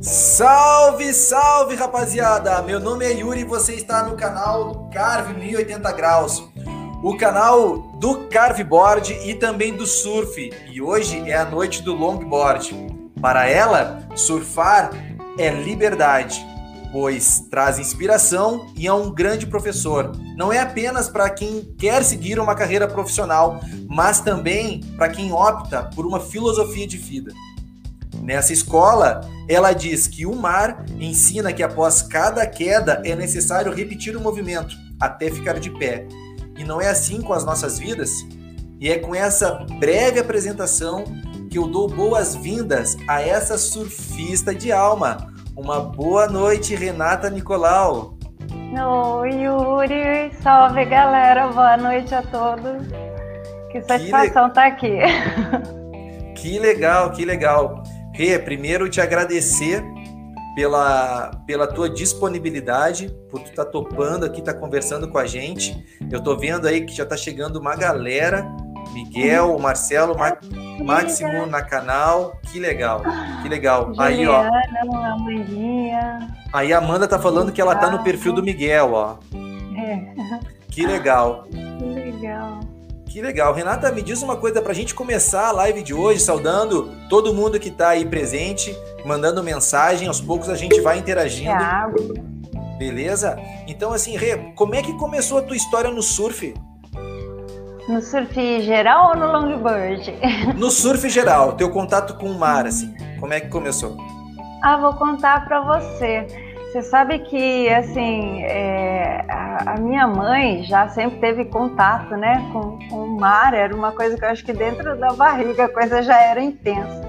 Salve, salve rapaziada! Meu nome é Yuri e você está no canal Carve 1080 Graus, o canal do Carveboard e também do surf. E hoje é a noite do longboard. Para ela, surfar é liberdade, pois traz inspiração e é um grande professor. Não é apenas para quem quer seguir uma carreira profissional, mas também para quem opta por uma filosofia de vida. Nessa escola, ela diz que o mar ensina que após cada queda é necessário repetir o movimento até ficar de pé. E não é assim com as nossas vidas? E é com essa breve apresentação que eu dou boas-vindas a essa surfista de alma. Uma boa noite, Renata Nicolau. Oi, Yuri. Salve, galera. Boa noite a todos. Que satisfação estar le... tá aqui. Que legal, que legal. Rê, primeiro te agradecer pela, pela tua disponibilidade, por tu estar tá topando aqui, estar tá conversando com a gente. Eu tô vendo aí que já tá chegando uma galera, Miguel, Marcelo, Mar, Máximo na canal. Que legal, que legal. Juliana, aí, ó. Amandinha. Aí a Amanda tá falando que ela tá no perfil do Miguel, ó. É. Que legal. Que legal. Que legal. Renata, me diz uma coisa para a gente começar a live de hoje, saudando todo mundo que está aí presente, mandando mensagem. Aos poucos a gente vai interagindo. É Beleza? Então, assim, Rê, como é que começou a tua história no surf? No surf geral ou no longboard? No surf geral, teu contato com o mar, assim. Como é que começou? Ah, vou contar para você. Você sabe que, assim, é, a, minha mãe já sempre teve contato, né, com, com o mar, era uma coisa que eu acho que dentro da barriga a coisa já era intensa.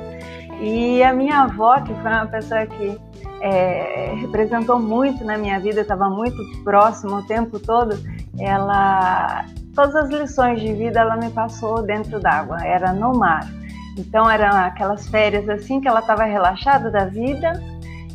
E a minha avó, que foi uma pessoa que é, representou muito na minha vida, estava muito próxima o tempo todo, ela, todas as lições de vida ela me passou dentro d'água, era no mar. Então eram aquelas férias assim que ela estava relaxada da vida,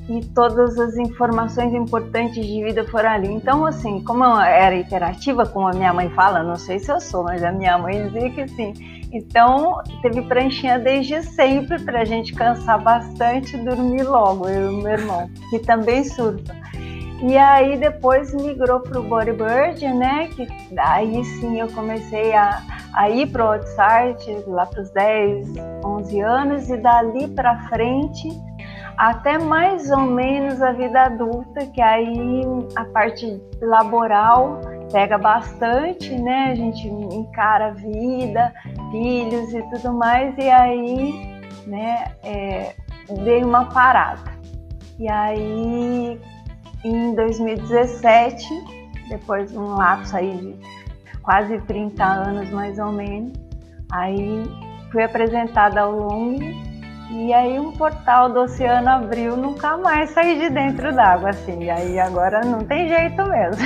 e todas as informações importantes de vida foram ali. Então, assim, como eu era interativa, como a minha mãe fala, não sei se eu sou, mas a minha mãe dizia que sim. Então, teve pranchinha desde sempre para a gente cansar bastante e dormir logo, eu e meu irmão, que também surfa. E aí depois migrou para o bodyboard, né? Que aí sim eu comecei a, a ir para o outside lá para os 10, 11 anos e dali para frente até mais ou menos a vida adulta, que aí a parte laboral pega bastante, né? A gente encara a vida, filhos e tudo mais, e aí, né, é, dei uma parada. E aí, em 2017, depois de um lapso aí de quase 30 anos mais ou menos, aí fui apresentada ao Long e aí um portal do oceano abriu, nunca mais saí de dentro d'água, assim. E aí agora não tem jeito mesmo.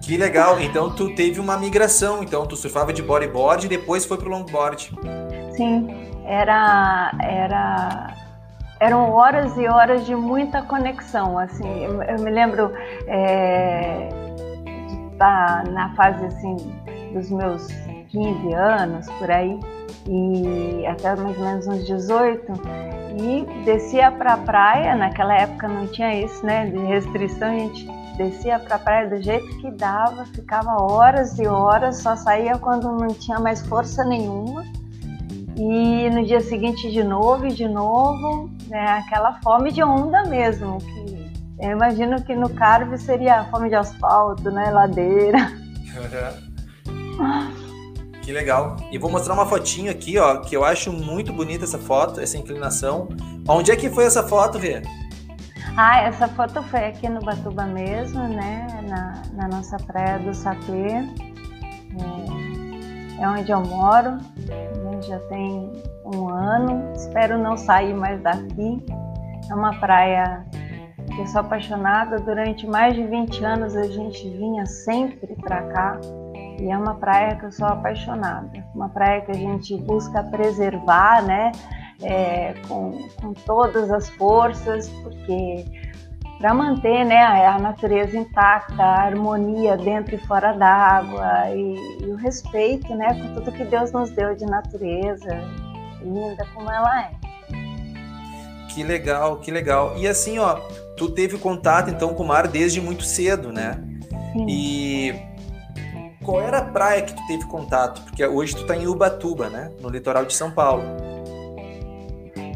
Que legal. Então tu teve uma migração. Então tu surfava de bodyboard e depois foi pro longboard. Sim, era era eram horas e horas de muita conexão. Assim, eu, eu me lembro é, de estar na fase assim dos meus 15 anos por aí e até mais ou menos uns 18 e descia para a praia, naquela época não tinha isso, né, de restrição, a gente descia para a praia do jeito que dava, ficava horas e horas, só saía quando não tinha mais força nenhuma. E no dia seguinte de novo e de novo, né, aquela fome de onda mesmo, que eu imagino que no Carve seria fome de asfalto, né, ladeira. Que legal. E vou mostrar uma fotinho aqui, ó, que eu acho muito bonita essa foto, essa inclinação. Onde é que foi essa foto, Vê? Ah, essa foto foi aqui no Batuba mesmo, né? Na, na nossa praia do Sapê. É, é onde eu moro. Né? Já tem um ano. Espero não sair mais daqui. É uma praia que eu sou apaixonada. Durante mais de 20 anos a gente vinha sempre para cá. E é uma praia que eu sou apaixonada, uma praia que a gente busca preservar, né, é, com, com todas as forças, porque para manter né, a natureza intacta, a harmonia dentro e fora d'água e, e, o respeito né, com tudo que Deus nos deu de natureza, linda como ela é. Que legal, que legal. E assim, ó, tu teve contato então com o mar desde muito cedo, né? Sim. E qual era a praia que tu teve contato? Porque hoje tu tá em Ubatuba, né? No litoral de São Paulo.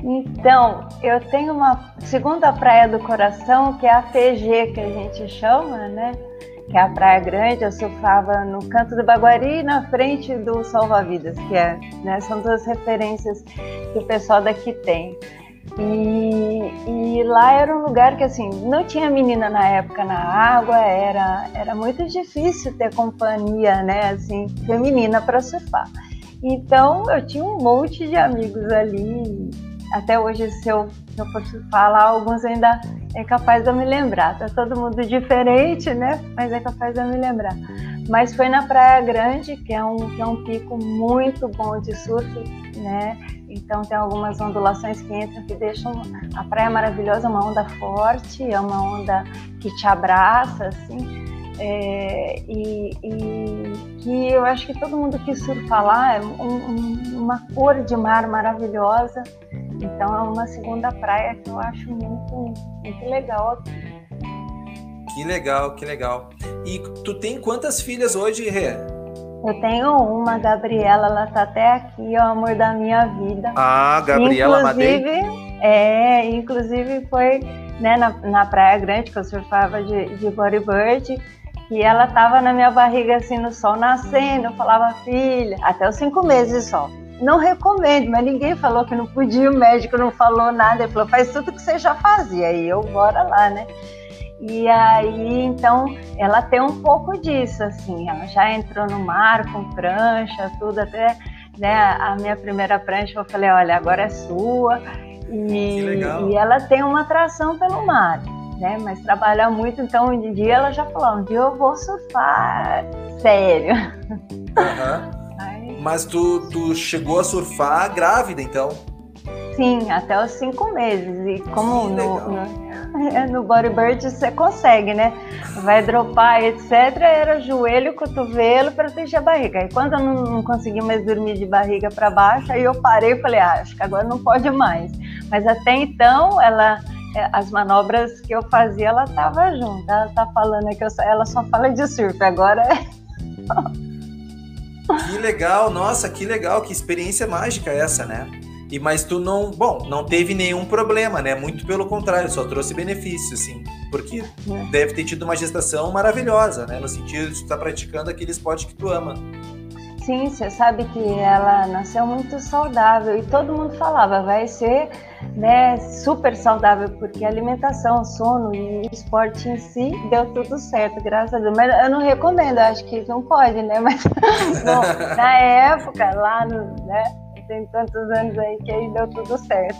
Então, eu tenho uma segunda praia do coração, que é a PG, que a gente chama, né? Que é a Praia Grande. Eu surfava no canto do Baguari na frente do Salva-Vidas, que é, né? São duas referências que o pessoal daqui tem. E, e, lá era um lugar que assim não tinha menina na época na água, era era muito difícil ter companhia, né, assim, feminina para surfar. Então eu tinha um monte de amigos ali. Até hoje, se eu, se eu for falar, alguns ainda é capaz de eu me lembrar. Tá todo mundo diferente, né? Mas é capaz de eu me lembrar. Mas foi na Praia Grande, que é um, que é um pico muito bom de surf, né? Então tem algumas ondulações que entram que deixam a praia maravilhosa, uma onda forte, é uma onda que te abraça, assim. É, e, e, que eu acho que todo mundo que surfa lá é um, um, uma cor de mar maravilhosa. Então é uma segunda praia que eu acho muito, muito legal. Que legal, que legal. E tu tem quantas filhas hoje, Rê? Eu tenho uma, Gabriela, ela tá até aqui, o amor da minha vida. Ah, Gabriela inclusive, Madei. É, inclusive foi né, na, na Praia Grande, que eu surfava de, de bodyboard, e ela tava na minha barriga assim no sol nascendo. Eu falava, filha, até os cinco meses só. Não recomendo, mas ninguém falou que não podia, o médico não falou nada. Ele falou, faz tudo que você já fazia. E eu, bora lá, né? E aí, então, ela tem um pouco disso, assim, ela já entrou no mar com prancha, tudo, até né, a minha primeira prancha eu falei, olha, agora é sua. E, e ela tem uma atração pelo mar, né? Mas trabalha muito, então um dia ela já falou, um dia eu vou surfar sério. Uhum. Mas tu, tu chegou a surfar grávida, então? Sim, até os cinco meses. E como no, no no bodyboard você consegue, né? Vai dropar, etc. Era joelho, cotovelo, proteger a barriga. E quando eu não, não consegui mais dormir de barriga para baixo, aí eu parei e falei, ah, acho que agora não pode mais. Mas até então, ela é, as manobras que eu fazia, ela estava junto. Ela tá falando que eu, ela só fala de surf, agora é. Que legal, nossa, que legal, que experiência mágica essa, né? E mas tu não, bom, não teve nenhum problema, né? Muito pelo contrário, só trouxe benefício, assim, porque é. deve ter tido uma gestação maravilhosa, né? No sentido de tu estar tá praticando aquele esporte que tu ama. Sim, você sabe que ela nasceu muito saudável e todo mundo falava, vai ser né, super saudável, porque alimentação, sono e esporte em si deu tudo certo, graças a Deus. Mas eu não recomendo, acho que não pode, né? Mas bom, na época, lá no, né, tem tantos anos aí que aí deu tudo certo.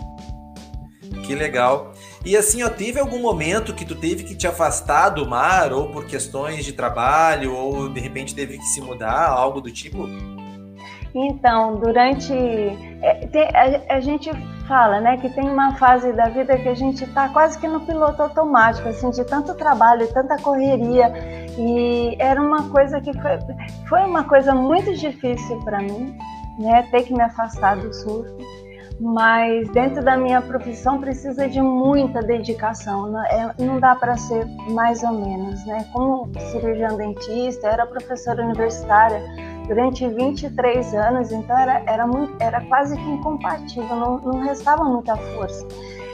Que legal. E assim, ó, teve algum momento que tu teve que te afastar do mar, ou por questões de trabalho, ou de repente teve que se mudar, algo do tipo? Então, durante. É, tem, a, a, gente fala, né, que tem uma fase da vida que a gente está quase que no piloto automático, assim, de tanto trabalho, tanta correria. E era uma coisa que foi, foi uma coisa muito difícil para mim, né, ter que me afastar do surf, mas dentro da minha profissão precisa de muita dedicação, não, é, não dá para ser mais ou menos, né? Como cirurgião dentista, era professora universitária durante 23 anos, então era, era, muito, era quase que incompatível, não, não restava muita força.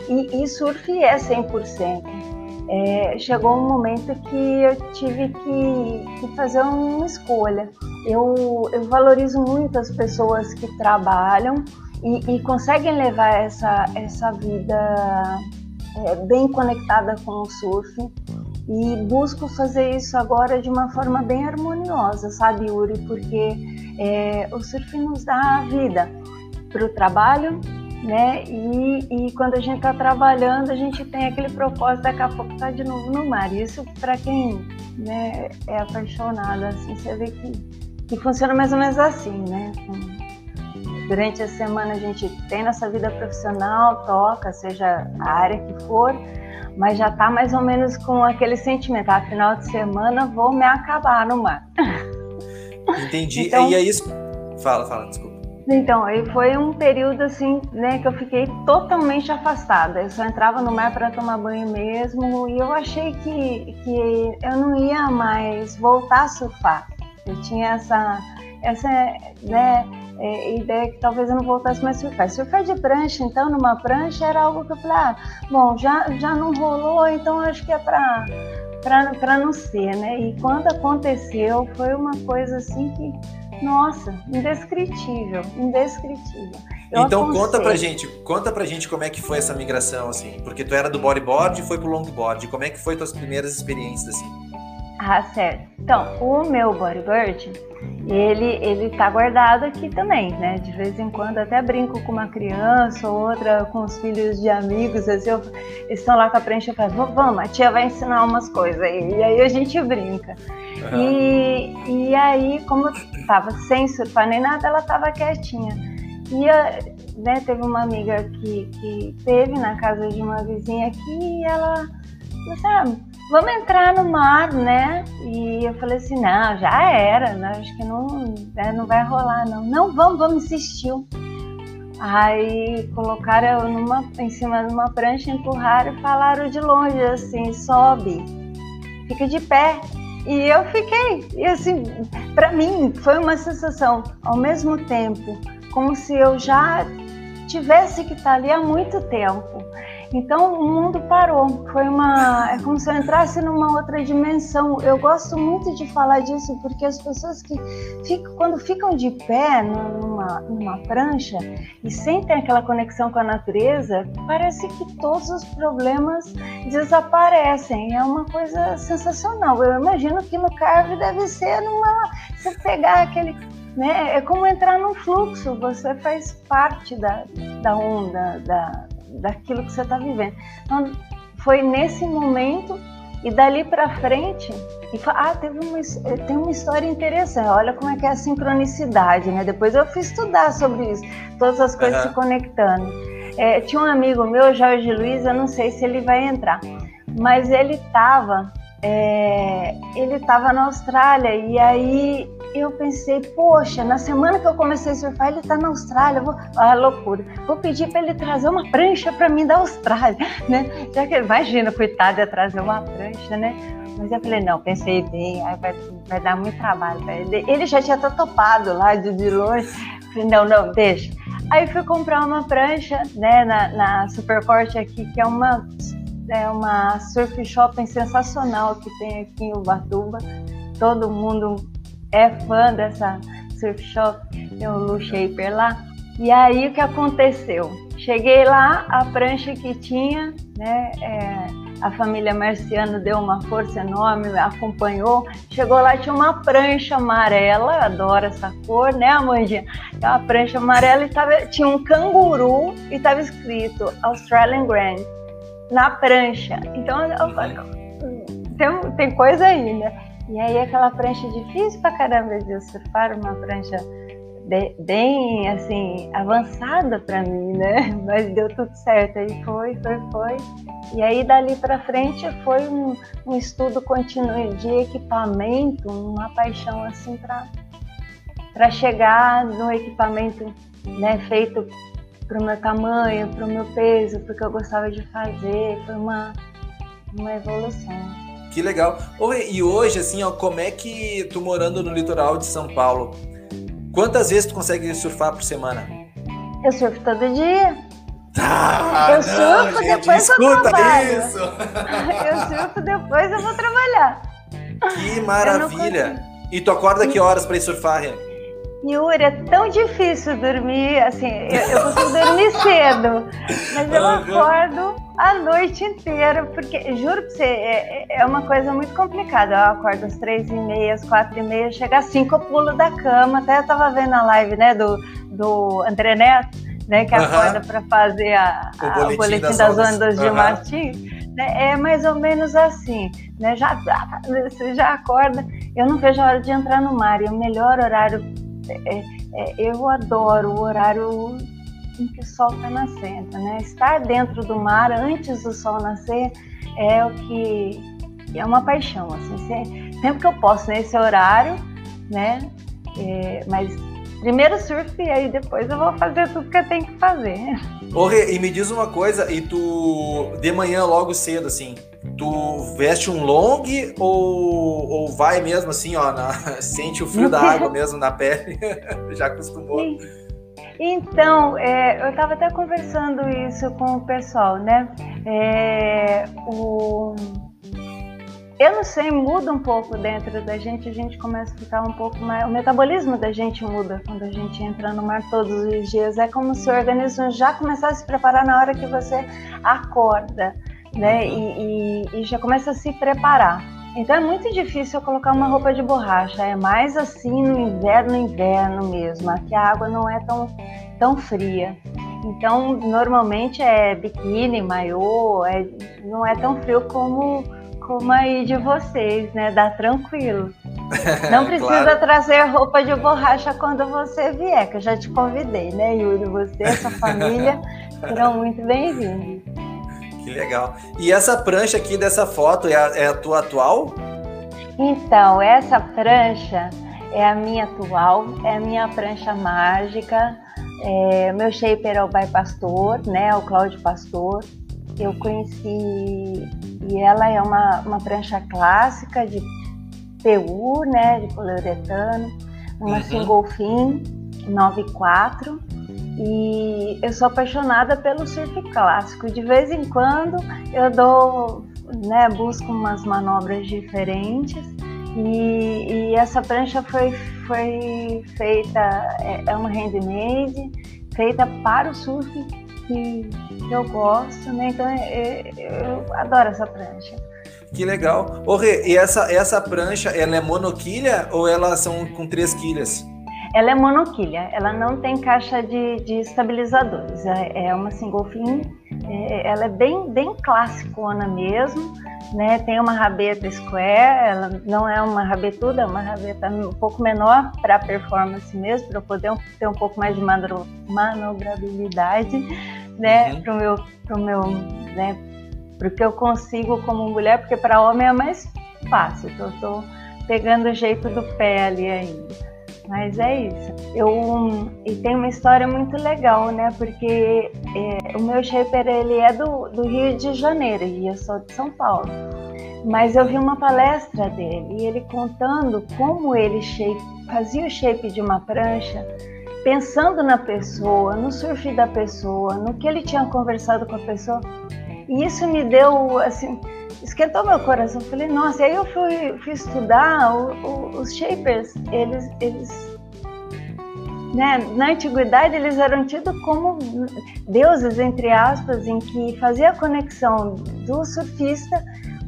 E, e surf é 100%. É, chegou um momento que eu tive que, que fazer uma escolha eu, eu valorizo muito as pessoas que trabalham e, e conseguem levar essa, essa vida é, bem conectada com o surf e busco fazer isso agora de uma forma bem harmoniosa, sabe, Yuri? Porque é, o surf nos dá vida para o trabalho, né? E, e quando a gente está trabalhando, a gente tem aquele propósito daqui a pouco estar tá de novo no mar. Isso para quem né, é apaixonado, assim, você vê que que funciona mais ou menos assim, né? Durante a semana a gente tem nossa vida profissional, toca, seja a área que for, mas já tá mais ou menos com aquele sentimento, ah, final de semana vou me acabar no mar. Entendi. então, e é isso. Fala, fala, desculpa. Então, aí foi um período assim, né, que eu fiquei totalmente afastada. Eu só entrava no mar para tomar banho mesmo e eu achei que, que eu não ia mais voltar a surfar. Eu tinha essa, essa né, é, ideia que talvez eu não voltasse mais a surfar. Surfar de prancha, então, numa prancha era algo que eu falei, ah, bom, já, já não rolou, então acho que é para para não ser, né? E quando aconteceu, foi uma coisa assim que, nossa, indescritível, indescritível. Eu então aconselho. conta pra gente, conta pra gente como é que foi essa migração, assim, porque tu era do bodyboard e foi pro longboard, como é que foi tuas primeiras experiências, assim? Ah, certo. Então, o meu bodyboard, ele ele tá guardado aqui também, né? De vez em quando até brinco com uma criança ou outra com os filhos de amigos, assim, eu, eles estão lá com a prancha e falo, vamos, a tia vai ensinar umas coisas aí. E aí a gente brinca. Uhum. E, e aí, como eu tava sem surfar nem nada, ela tava quietinha. E a, né, teve uma amiga que, que teve na casa de uma vizinha aqui e ela, sabe, vamos entrar no mar, né? E eu falei assim, não, já era, né? acho que não, né, não vai rolar, não. Não, vamos, vamos, insistiu. Aí colocaram eu numa, em cima de uma prancha, empurraram e falaram de longe assim, sobe, fica de pé. E eu fiquei, e assim, para mim foi uma sensação, ao mesmo tempo, como se eu já tivesse que estar ali há muito tempo. Então o mundo parou. Foi uma. É como se eu entrasse numa outra dimensão. Eu gosto muito de falar disso porque as pessoas que ficam, quando ficam de pé numa, numa prancha e sentem aquela conexão com a natureza, parece que todos os problemas desaparecem. É uma coisa sensacional. Eu imagino que no carve deve ser numa. Você pegar aquele né? É como entrar num fluxo, você faz parte da, da onda, da, daquilo que você está vivendo. Então, foi nesse momento e dali para frente, e ah, teve uma, tem uma história interessante. Olha como é que é a sincronicidade, né? Depois eu fui estudar sobre isso, todas as coisas uhum. se conectando. É, tinha um amigo meu, Jorge Luiz, eu não sei se ele vai entrar, mas ele estava é, ele estava na Austrália e aí eu pensei, poxa, na semana que eu comecei a surfar, ele está na Austrália, vou, ah, loucura, vou pedir para ele trazer uma prancha para mim da Austrália, né? Já que imagina, coitado, ia trazer uma prancha, né? Mas eu falei, não, pensei bem, vai, vai dar muito trabalho para ele. Ele já tinha até topado lá de, de longe. Falei, não, não, deixa. Aí fui comprar uma prancha, né, na, na Supercorte aqui, que é uma é uma surf shopping sensacional que tem aqui em Ubatuba. Todo mundo é fã dessa surf shop, tem o Lu Shaper lá. E aí o que aconteceu? Cheguei lá, a prancha que tinha, né? É, a família Marciano deu uma força enorme, acompanhou. Chegou lá, tinha uma prancha amarela, adoro essa cor, né, Amandinha? Uma prancha amarela e tava, tinha um canguru e estava escrito Australian Grand na prancha. Então, tem, tem coisa aí, né? E aí aquela prancha difícil pra caramba de surfar, uma prancha bem, assim, avançada para mim, né? Mas deu tudo certo. Aí foi, foi, foi. E aí dali para frente foi um, um estudo contínuo de equipamento, uma paixão assim para chegar no equipamento né, feito para o meu tamanho, para o meu peso, porque eu gostava de fazer. Foi uma, uma evolução. Que legal. E hoje, assim, ó, como é que tu morando no litoral de São Paulo, quantas vezes tu consegue surfar por semana? Eu surfo todo dia. Ah, eu surfo, gente, depois eu trabalho. Isso. Eu surfo, depois eu vou trabalhar. Que maravilha! E tu acorda que horas para ir surfar, Rê? Yuri, é tão difícil dormir, assim, eu, eu consigo dormir cedo, mas eu acordo a noite inteira, porque, juro pra você, é, é uma coisa muito complicada. Eu acordo às três e meia, às quatro e meia, chega às cinco, eu pulo da cama. Até eu tava vendo a live, né, do, do André Neto, né, que acorda para fazer a, a, o boletim, o boletim das, das, ondas, de Martins. Né, é mais ou menos assim, né, já, você já acorda. Eu não vejo a hora de entrar no mar, e o melhor horário é, é, eu adoro o horário em que o sol está nascendo, né? Estar dentro do mar antes do sol nascer é o que é uma paixão, assim. Sempre que eu posso nesse horário, né? É, mas primeiro surf e aí depois eu vou fazer tudo que eu tenho que fazer. Ô, Rê, e me diz uma coisa, e tu de manhã logo cedo assim, tu veste um long ou, ou vai mesmo assim, ó, na, sente o frio da água mesmo na pele? Já acostumou? Então, é, eu estava até conversando isso com o pessoal, né? É, o eu não sei, muda um pouco dentro da gente, a gente começa a ficar um pouco mais. O metabolismo da gente muda quando a gente entra no mar todos os dias. É como se o organismo já começasse a se preparar na hora que você acorda, né? E, e, e já começa a se preparar. Então é muito difícil eu colocar uma roupa de borracha. É mais assim no inverno, no inverno mesmo. Aqui a água não é tão, tão fria. Então normalmente é biquíni, maiô, é, não é tão frio como como aí de vocês, né? Dá tranquilo. Não precisa claro. trazer roupa de borracha quando você vier, que eu já te convidei, né, Yuri? Você sua família serão muito bem-vindos. Que legal. E essa prancha aqui dessa foto é a, é a tua atual? Então, essa prancha é a minha atual, é a minha prancha mágica. É, meu shaper é o Bai Pastor, né? O Cláudio Pastor. Eu conheci e ela é uma, uma prancha clássica de PU, né, de poliuretano, uma uhum. single fin 94 e eu sou apaixonada pelo surf clássico. De vez em quando eu dou, né, busco umas manobras diferentes e, e essa prancha foi, foi feita, é, é uma handmade, feita para o surf que, eu gosto, né? Então eu, é, é, eu adoro essa prancha. Que legal. Ô, Rê, e essa, essa prancha, ela é monoquilha ou elas são com três quilhas? Ela é monoquilha, ela não tem caixa de, de estabilizadores, é, é uma single fin, é, ela é bem, bem classicona mesmo, né? Tem uma rabeta square, ela não é uma rabetuda, é uma rabeta um pouco menor para performance mesmo, para poder ter um pouco mais de manobrabilidade, né? Uhum. Para o meu, pro meu, né? Porque eu consigo como mulher, porque para homem é mais fácil. Então, eu estou pegando o jeito do pé ali ainda. Mas é isso. Eu e tem uma história muito legal, né? Porque é, o meu shaper ele é do, do Rio de Janeiro e eu sou de São Paulo. Mas eu vi uma palestra dele e ele contando como ele shape, fazia o shape de uma prancha, pensando na pessoa, no surf da pessoa, no que ele tinha conversado com a pessoa. E isso me deu assim esquentou meu coração. Falei, nossa, e aí eu fui, fui estudar o, o, os shapers, eles, eles né, na antiguidade eles eram tidos como deuses, entre aspas, em que fazia a conexão do surfista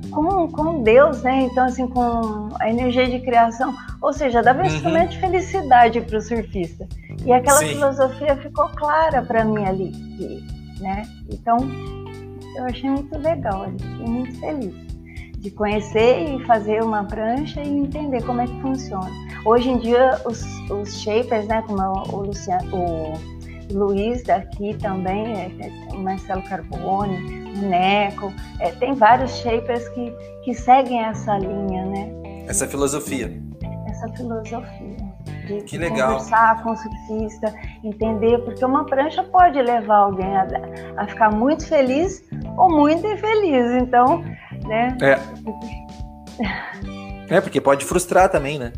com, com Deus, né? Então, assim, com a energia de criação. Ou seja, dava um uhum. instrumento de felicidade para o surfista. E aquela Sim. filosofia ficou clara para mim ali, né? Então, eu achei muito legal, eu fiquei muito feliz de conhecer e fazer uma prancha e entender como é que funciona. Hoje em dia, os, os shapers, né, como o, Luciano, o Luiz daqui também, é, é, Marcelo Carbone, o Neco, é, tem vários shapers que, que seguem essa linha, né? Essa filosofia. Essa filosofia de que legal. conversar com o surfista, entender, porque uma prancha pode levar alguém a, a ficar muito feliz ou muito infeliz. Então, né? É. é, porque pode frustrar também, né?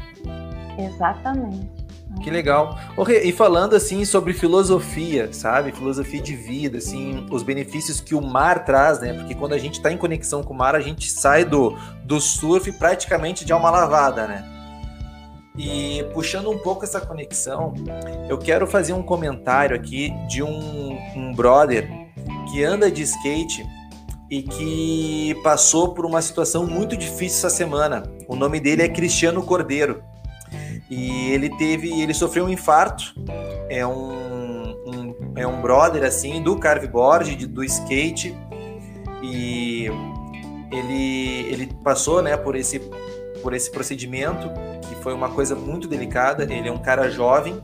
Exatamente. Que legal. E falando assim sobre filosofia, sabe? Filosofia de vida, assim, os benefícios que o mar traz, né? Porque quando a gente está em conexão com o mar, a gente sai do, do surf praticamente de alma lavada, né? E puxando um pouco essa conexão, eu quero fazer um comentário aqui de um, um brother que anda de skate e que passou por uma situação muito difícil essa semana. O nome dele é Cristiano Cordeiro. E ele teve, ele sofreu um infarto. É um, um é um brother assim do carveboard, do skate. E ele ele passou, né, por esse por esse procedimento foi uma coisa muito delicada. Ele é um cara jovem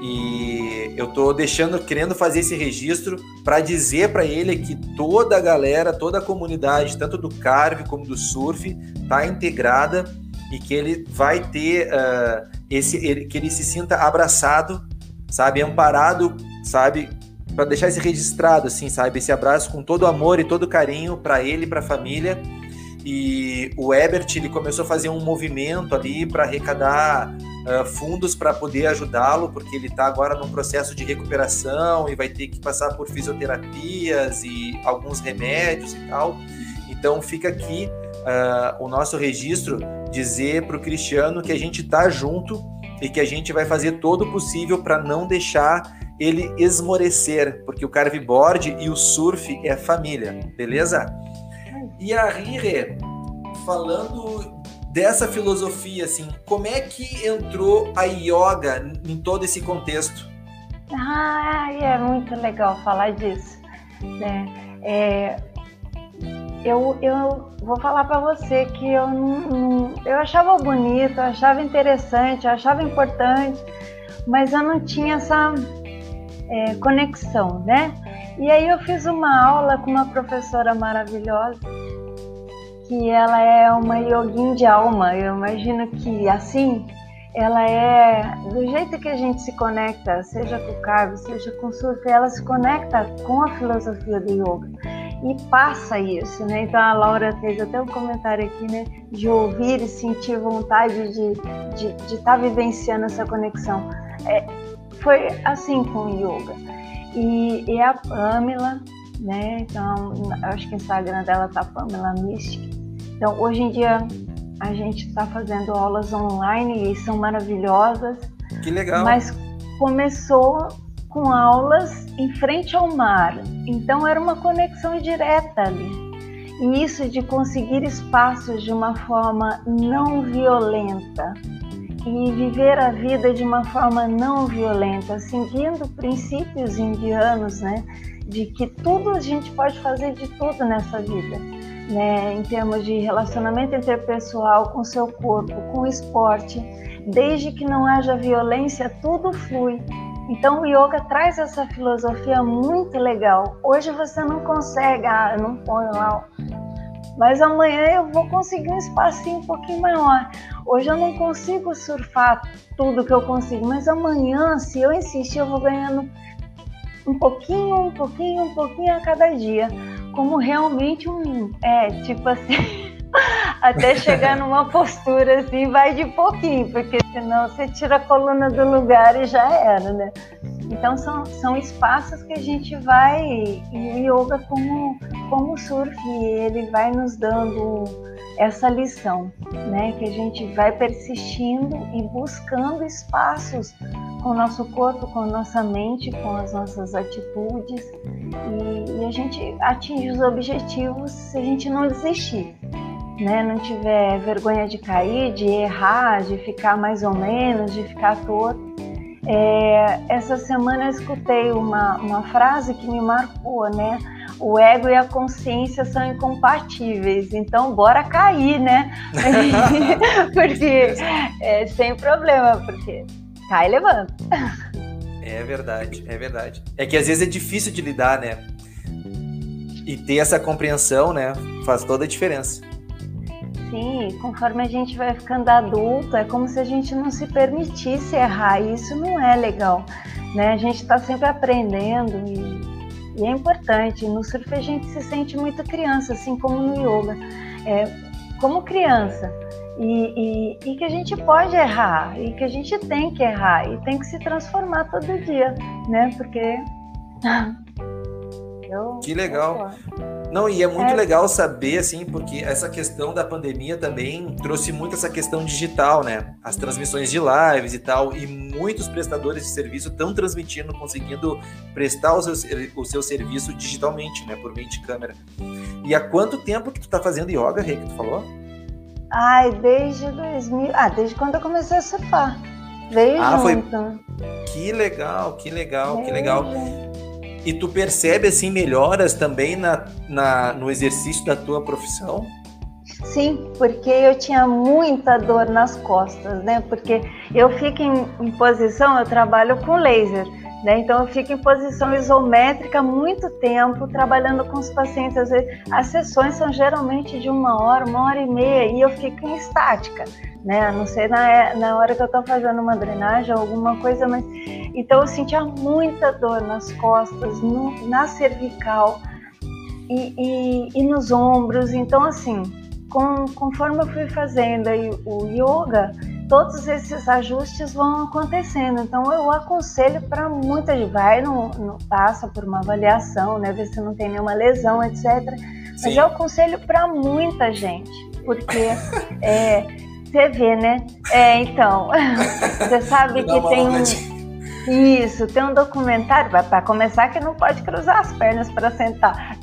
e eu tô deixando, querendo fazer esse registro para dizer para ele que toda a galera, toda a comunidade, tanto do carve como do surf, tá integrada e que ele vai ter uh, esse ele, que ele se sinta abraçado, sabe, amparado, sabe, para deixar esse registrado assim, sabe, esse abraço com todo amor e todo carinho para ele, para a família. E o Ebert ele começou a fazer um movimento ali para arrecadar uh, fundos para poder ajudá-lo, porque ele está agora num processo de recuperação e vai ter que passar por fisioterapias e alguns remédios e tal. Então fica aqui uh, o nosso registro dizer para o Cristiano que a gente está junto e que a gente vai fazer todo o possível para não deixar ele esmorecer, porque o carveboard e o surf é família, beleza? E a Rire, falando dessa filosofia, assim, como é que entrou a yoga em todo esse contexto? Ah, é muito legal falar disso. Né? É, eu, eu vou falar para você que eu eu achava bonito, eu achava interessante, eu achava importante, mas eu não tinha essa é, conexão, né? E aí eu fiz uma aula com uma professora maravilhosa, que ela é uma yogin de alma. Eu imagino que assim ela é do jeito que a gente se conecta, seja com o cargo, seja com o surf, ela se conecta com a filosofia do yoga e passa isso, né? Então a Laura fez até um comentário aqui, né? De ouvir e sentir vontade de estar de, de tá vivenciando essa conexão. É, foi assim com o yoga. E, e a Pamela, né? Então, acho que o Instagram dela tá Pamela Mystic. Então, hoje em dia a gente está fazendo aulas online e são maravilhosas. Que legal. Mas começou com aulas em frente ao mar. Então era uma conexão direta ali. E isso de conseguir espaços de uma forma não violenta e viver a vida de uma forma não violenta, seguindo princípios indianos, né? De que tudo a gente pode fazer de tudo nessa vida, né? Em termos de relacionamento interpessoal com seu corpo, com o esporte, desde que não haja violência, tudo flui. Então o yoga traz essa filosofia muito legal. Hoje você não consegue, ah, eu não ponho lá, mas amanhã eu vou conseguir um espacinho um pouquinho maior. Hoje eu não consigo surfar tudo que eu consigo, mas amanhã, se eu insistir, eu vou ganhando um pouquinho, um pouquinho, um pouquinho a cada dia, como realmente um, é, tipo assim. até chegar numa postura assim, vai de pouquinho, porque senão você tira a coluna do lugar e já era, né? Então são, são espaços que a gente vai, e o yoga como, como surf, ele vai nos dando essa lição, né? Que a gente vai persistindo e buscando espaços com o nosso corpo, com a nossa mente, com as nossas atitudes, e, e a gente atinge os objetivos se a gente não desistir né, não tiver vergonha de cair, de errar, de ficar mais ou menos, de ficar torto. É, essa semana eu escutei uma, uma frase que me marcou, né? O ego e a consciência são incompatíveis, então bora cair, né? porque é, sem problema, porque cai e levanta. É verdade, é verdade. É que às vezes é difícil de lidar, né? E ter essa compreensão, né? Faz toda a diferença. Sim, conforme a gente vai ficando adulto, é como se a gente não se permitisse errar, e isso não é legal, né? A gente está sempre aprendendo e, e, é importante. No surf a gente se sente muito criança, assim como no yoga, é, como criança. E, e, e, que a gente pode errar, e que a gente tem que errar, e tem que se transformar todo dia, né? Porque. Eu, que legal. Não, e é muito é. legal saber, assim, porque essa questão da pandemia também trouxe muito essa questão digital, né? As transmissões de lives e tal, e muitos prestadores de serviço estão transmitindo, conseguindo prestar o seu, o seu serviço digitalmente, né? Por meio de câmera. E há quanto tempo que tu tá fazendo yoga, Rei, que tu falou? Ai, desde 2000. Ah, desde quando eu comecei a surfar. Veio ah, junto. Foi... Que legal, que legal, que legal. E tu percebe assim melhoras também na, na, no exercício da tua profissão? Sim, porque eu tinha muita dor nas costas, né? Porque eu fico em, em posição, eu trabalho com laser. Né? Então, eu fico em posição isométrica muito tempo, trabalhando com os pacientes. As sessões são geralmente de uma hora, uma hora e meia, e eu fico em estática. Né? A não sei na, na hora que eu estou fazendo uma drenagem ou alguma coisa, mas. Então, eu sentia muita dor nas costas, no, na cervical e, e, e nos ombros. Então, assim, com, conforme eu fui fazendo o yoga, todos esses ajustes vão acontecendo. Então eu aconselho para muita gente, vai, não, não, passa por uma avaliação, né, ver se não tem nenhuma lesão, etc. Mas Sim. eu aconselho para muita gente, porque é, você vê, né? É, então, você sabe que tem um, isso, tem um documentário, para começar que não pode cruzar as pernas para sentar.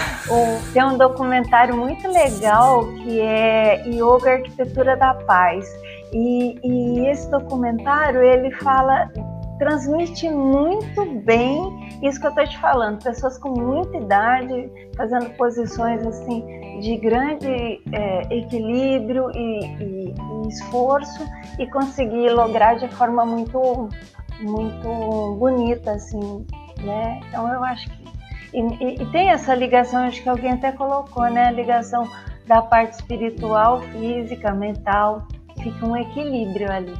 tem um documentário muito legal que é Yoga Arquitetura da Paz. E, e esse documentário ele fala, transmite muito bem isso que eu estou te falando. Pessoas com muita idade fazendo posições assim de grande é, equilíbrio e, e, e esforço e conseguir lograr de forma muito muito bonita assim, né? Então eu acho que e, e, e, tem essa ligação, acho que alguém até colocou, né? A ligação da parte espiritual, física, mental fica um equilíbrio ali.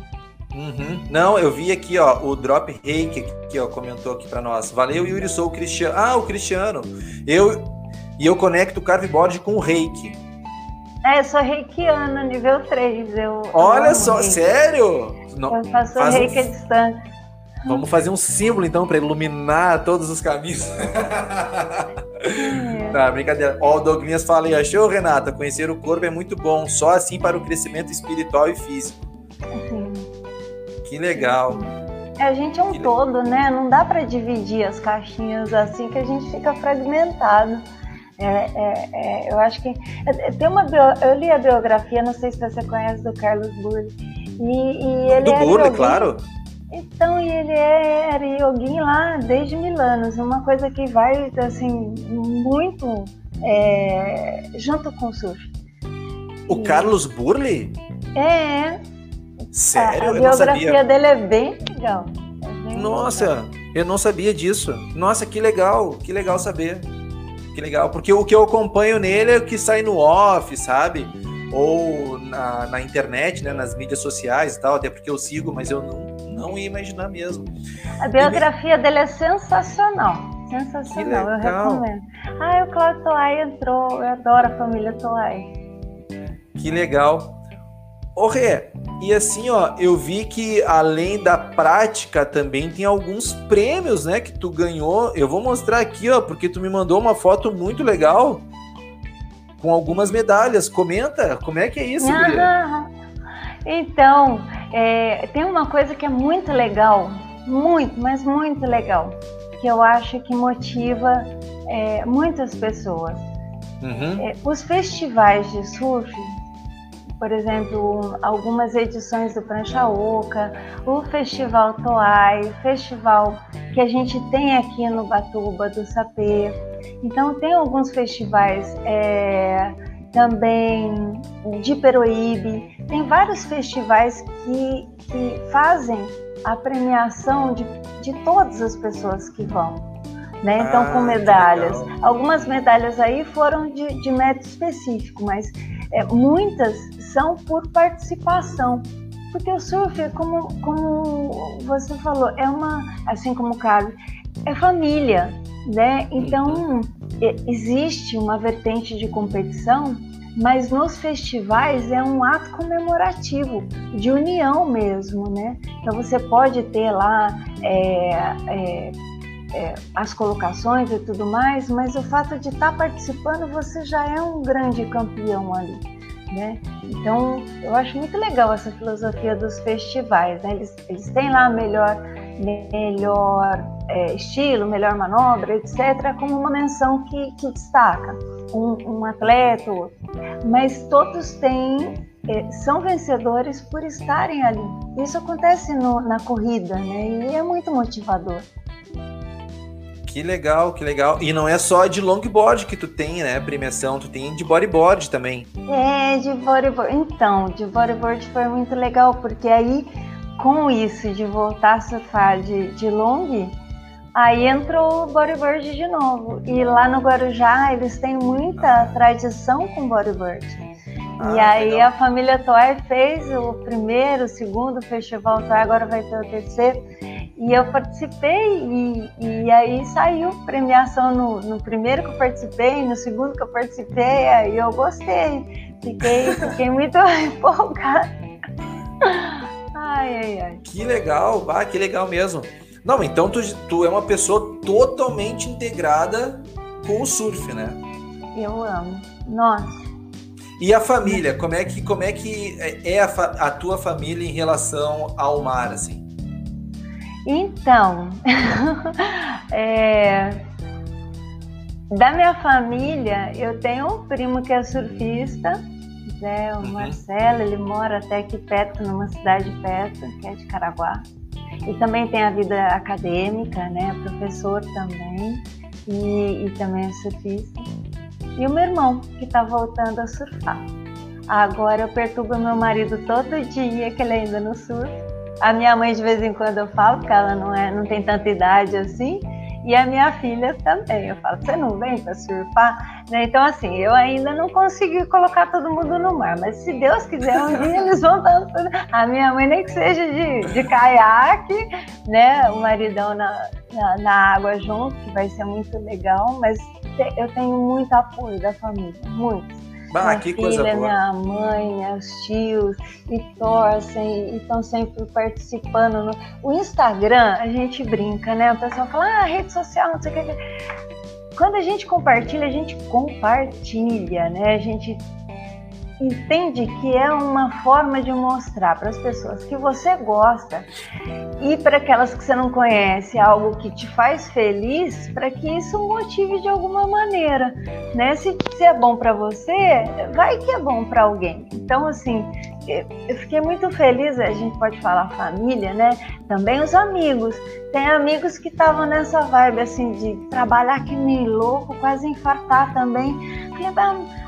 Uhum. Não, eu vi aqui, ó, o Drop Reiki que ó, comentou aqui para nós. Valeu, Yuri, sou o Cristiano. Ah, o Cristiano. Eu e eu conecto o carveboard com o Reiki. É, eu sou reikiana, nível 3. Eu, Olha só, reiki. sério? Não, eu faço faz reiki um... à distância. Vamos fazer um símbolo então para iluminar todos os caminhos. É. Tá, brincadeira. Ó, o Douglas fala aí, achou, Renata? Conhecer o corpo é muito bom, só assim para o crescimento espiritual e físico. Sim. Que legal. É, a gente é um que todo, legal. né? Não dá para dividir as caixinhas assim que a gente fica fragmentado. É, é, é, eu acho que é, tem uma bio, eu li a biografia, não sei se você conhece do Carlos Burle. E, e ele do é Burle, claro. Então, e ele é, era yogin lá desde mil anos, uma coisa que vai, assim, muito é, junto com o surf. O e... Carlos Burley? É. Sério? A, a biografia dele é bem legal. É bem Nossa, legal. eu não sabia disso. Nossa, que legal, que legal saber. Que legal, porque o que eu acompanho nele é o que sai no off, sabe? Ou na, na internet, né, nas mídias sociais e tal, até porque eu sigo, mas eu não não ia imaginar mesmo. A biografia dele é sensacional. Sensacional, eu recomendo. Ah, o Cláudio Toai entrou, eu adoro a família Toai. Que legal. Ô Rê, e assim, ó, eu vi que além da prática também tem alguns prêmios, né, que tu ganhou. Eu vou mostrar aqui, ó, porque tu me mandou uma foto muito legal com algumas medalhas. Comenta, como é que é isso, ah, Então, é, tem uma coisa que é muito legal, muito, mas muito legal, que eu acho que motiva é, muitas pessoas. Uhum. É, os festivais de surf, por exemplo, algumas edições do Prancha Oca, o Festival Toai, o festival que a gente tem aqui no Batuba do Sapê. Então tem alguns festivais é, também de Peroíbe. Tem vários festivais que, que fazem a premiação de, de todas as pessoas que vão. Né? Então, ah, com medalhas. Algumas medalhas aí foram de, de método específico, mas é, muitas são por participação. Porque o surf, como, como você falou, é uma, assim como o Carlos, é família, né? Então, existe uma vertente de competição mas nos festivais é um ato comemorativo, de união mesmo, né? Então você pode ter lá é, é, é, as colocações e tudo mais, mas o fato de estar participando, você já é um grande campeão ali. Né? Então, eu acho muito legal essa filosofia dos festivais. Né? Eles, eles têm lá melhor, melhor é, estilo, melhor manobra, etc., como uma menção que, que destaca um, um atleta, mas todos têm é, são vencedores por estarem ali. Isso acontece no, na corrida, né? E é muito motivador. Que legal, que legal. E não é só de longboard que tu tem, né, premiação, tu tem de bodyboard também. É, de bodyboard. Então, de bodyboard foi muito legal, porque aí com isso de voltar a surfar de, de long, aí entrou o bodyboard de novo. E lá no Guarujá eles têm muita tradição com bodyboard. Ah, e aí legal. a família Toy fez o primeiro, o segundo festival Toy, agora vai ter o terceiro. E eu participei e, e aí saiu premiação no, no primeiro que eu participei, no segundo que eu participei, aí eu gostei. Fiquei, fiquei muito empolgada. Ai, ai, ai. Que legal, ah, que legal mesmo. Não, então tu, tu é uma pessoa totalmente integrada com o surf, né? Eu amo. Nossa. E a família, como é que, como é, que é a, a tua família em relação ao mar, assim? Então, é, da minha família, eu tenho um primo que é surfista, né, o uhum. Marcelo, ele mora até aqui perto, numa cidade perto, que é de Caraguá. E também tem a vida acadêmica, né, professor também, e, e também é surfista. E o meu irmão, que está voltando a surfar. Agora eu perturbo meu marido todo dia, que ele ainda não surfa. A minha mãe de vez em quando eu falo, porque ela não, é, não tem tanta idade assim. E a minha filha também. Eu falo, você não vem para surfar? Né? Então, assim, eu ainda não consegui colocar todo mundo no mar, mas se Deus quiser, um dia eles vão dando. A minha mãe, nem que seja de, de caiaque, né? O maridão na, na, na água junto, que vai ser muito legal, mas eu tenho muito apoio da família, muito. Bah, minha que filha, coisa boa. minha mãe, meus tios, e torcem, e estão sempre participando. No... O Instagram, a gente brinca, né? O pessoal fala, ah, rede social, não sei o que. Quando a gente compartilha, a gente compartilha, né? A gente entende que é uma forma de mostrar para as pessoas que você gosta e para aquelas que você não conhece algo que te faz feliz, para que isso motive de alguma maneira, né? Se, se é bom para você, vai que é bom para alguém. Então, assim, eu fiquei muito feliz, a gente pode falar família, né? Também os amigos. Tem amigos que estavam nessa vibe, assim, de trabalhar que nem louco, quase infartar também.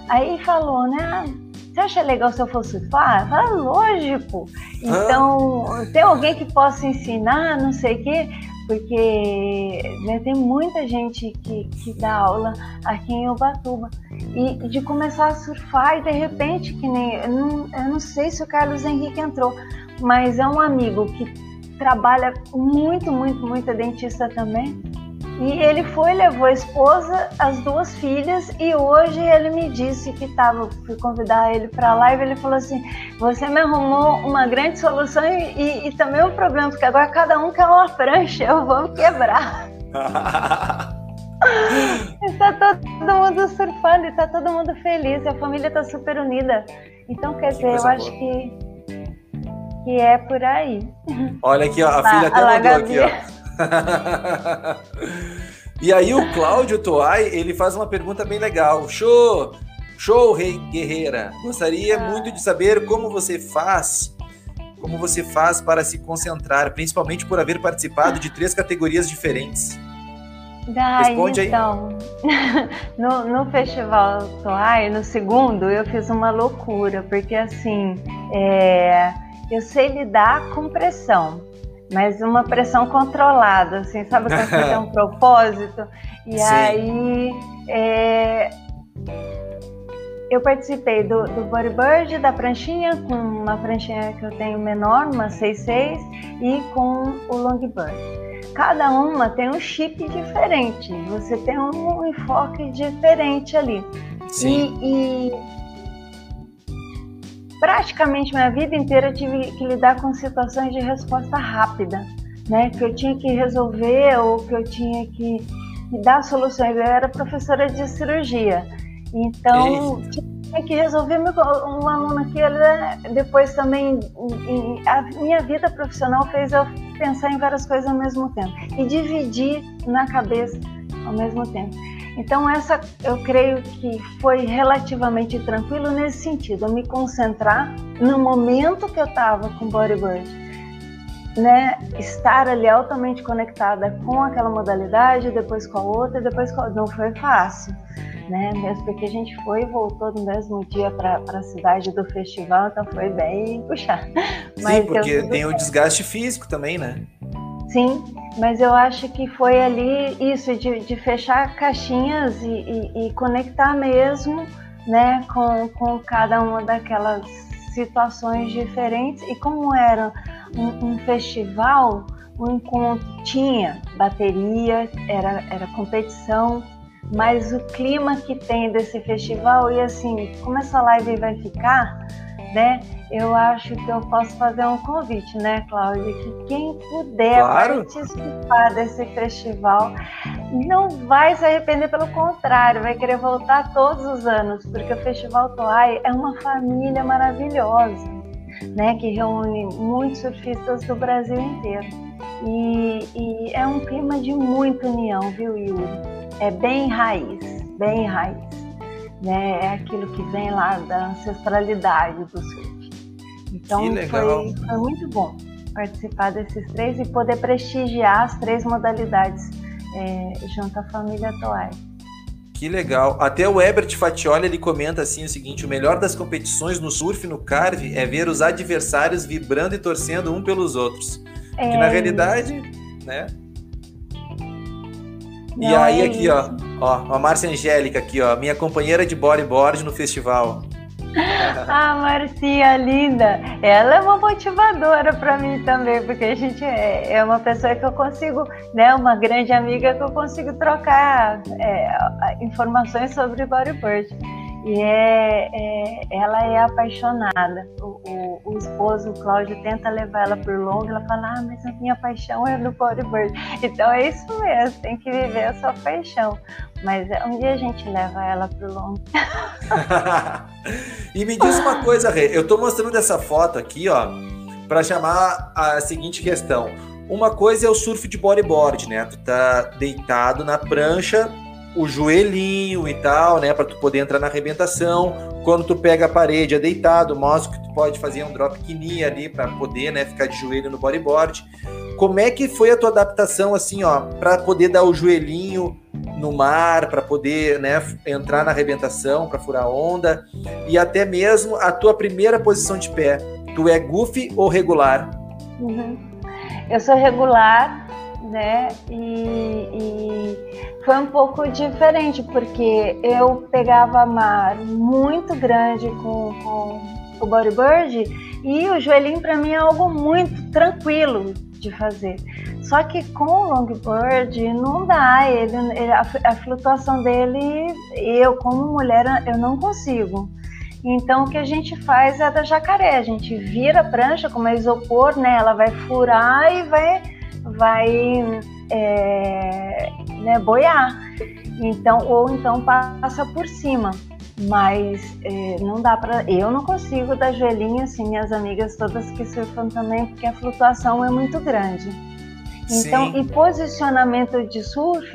Aí falou, né? Você acha legal se eu fosse surfar? Fala, lógico. Então, ah. tem alguém que possa ensinar, não sei o quê, porque né, tem muita gente que, que dá aula aqui em Ubatuba. E de começar a surfar e de repente, que nem. Eu não, eu não sei se o Carlos Henrique entrou, mas é um amigo que trabalha muito, muito, muito, é dentista também. E ele foi, levou a esposa, as duas filhas, e hoje ele me disse que estava, fui convidar ele para a live, ele falou assim, você me arrumou uma grande solução e, e, e, também um problema, porque agora cada um quer uma prancha, eu vou quebrar. está todo mundo surfando, está todo mundo feliz, a família está super unida. Então, quer dizer, eu acho que, que é por aí. Olha aqui, ó, a filha até mandou aqui, ó. e aí o Cláudio Toai, ele faz uma pergunta bem legal. Show! Show, Rei Guerreira. Gostaria ah. muito de saber como você faz, como você faz para se concentrar, principalmente por haver participado de três categorias diferentes. Ah, Responde então, aí. no, no Festival Toai, no segundo, eu fiz uma loucura, porque assim, é, eu sei lidar com pressão mas uma pressão controlada, assim, sabe quando você tem um propósito? E Sim. aí é, eu participei do, do bodyboard, da pranchinha, com uma pranchinha que eu tenho menor, uma 6.6, e com o longboard. Cada uma tem um chip diferente, você tem um enfoque diferente ali. Sim. E, e praticamente minha vida inteira eu tive que lidar com situações de resposta rápida, né? Que eu tinha que resolver ou que eu tinha que, que dar soluções. Eu era professora de cirurgia, então tinha que resolver um aluno que depois também a minha vida profissional fez eu pensar em várias coisas ao mesmo tempo e dividir na cabeça ao mesmo tempo. Então, essa eu creio que foi relativamente tranquilo nesse sentido, eu me concentrar no momento que eu estava com bodyboard, né? Estar ali altamente conectada com aquela modalidade, depois com a outra, depois com a... não foi fácil. né? Mesmo porque a gente foi e voltou no mesmo dia para a cidade do festival, então foi bem puxado. Sim, porque tem o desgaste físico também, né? Sim, mas eu acho que foi ali isso, de, de fechar caixinhas e, e, e, conectar mesmo né, com, com cada uma daquelas situações diferentes. E como era um, um festival, o encontro tinha bateria, era, era competição, mas o clima que tem desse festival, e assim, como essa live vai ficar, né? Eu acho que eu posso fazer um convite, né, Cláudia? Que quem puder claro. participar desse festival não vai se arrepender, pelo contrário, vai querer voltar todos os anos, porque o Festival Toai é uma família maravilhosa, né? Que reúne muitos surfistas do Brasil inteiro. E, e é um clima de muita união, viu, Yuri? É bem raiz, bem raiz né? É aquilo que vem lá da ancestralidade do surf. Então foi, foi, muito bom participar desses três e poder prestigiar as três modalidades é, junto à família Toai. Que legal. Até o Ebert Fatioli ele comenta assim o seguinte: o melhor das competições no surf no carve é ver os adversários vibrando e torcendo um pelos outros. É... Que na realidade, né? Não, e aí é aqui, ó, Ó, a Márcia Angélica aqui, ó, minha companheira de bodyboard no festival. Ah, Marcia, linda. Ela é uma motivadora para mim também, porque a gente é, é, uma pessoa que eu consigo, né, uma grande amiga que eu consigo trocar é, informações sobre bodyboard. E é, é, ela é apaixonada. O, o, o, esposo, o Cláudio, tenta levar ela por longo. Ela fala: Ah, mas a minha paixão é no bodyboard. Então é isso mesmo, tem que viver a sua paixão. Mas é, um dia a gente leva ela por longo. e me diz uma coisa, Rê. Eu tô mostrando essa foto aqui, ó, para chamar a seguinte questão. Uma coisa é o surf de bodyboard, né? Tu tá deitado na prancha o joelhinho e tal, né, para tu poder entrar na arrebentação. Quando tu pega a parede, é deitado, mostra que tu pode fazer um drop knee ali para poder, né, ficar de joelho no bodyboard. Como é que foi a tua adaptação assim, ó, para poder dar o joelhinho no mar, para poder, né, entrar na arrebentação, para furar onda e até mesmo a tua primeira posição de pé. Tu é goofy ou regular? Uhum. Eu sou regular, né? E, e, foi um pouco diferente, porque eu pegava mar muito grande com, com o bodyboard e o joelhinho para mim é algo muito tranquilo de fazer. Só que com o longboard não dá, ele, ele a, a, flutuação dele, eu como mulher, eu não consigo. Então o que a gente faz é da jacaré, a gente vira a prancha com uma isopor, né? Ela vai furar e vai vai é, né, boiar. Então, ou então passa por cima. Mas é, não dá para. Eu não consigo dar joelhinho assim, minhas amigas todas que surfam também, porque a flutuação é muito grande. Então, Sim. e posicionamento de surf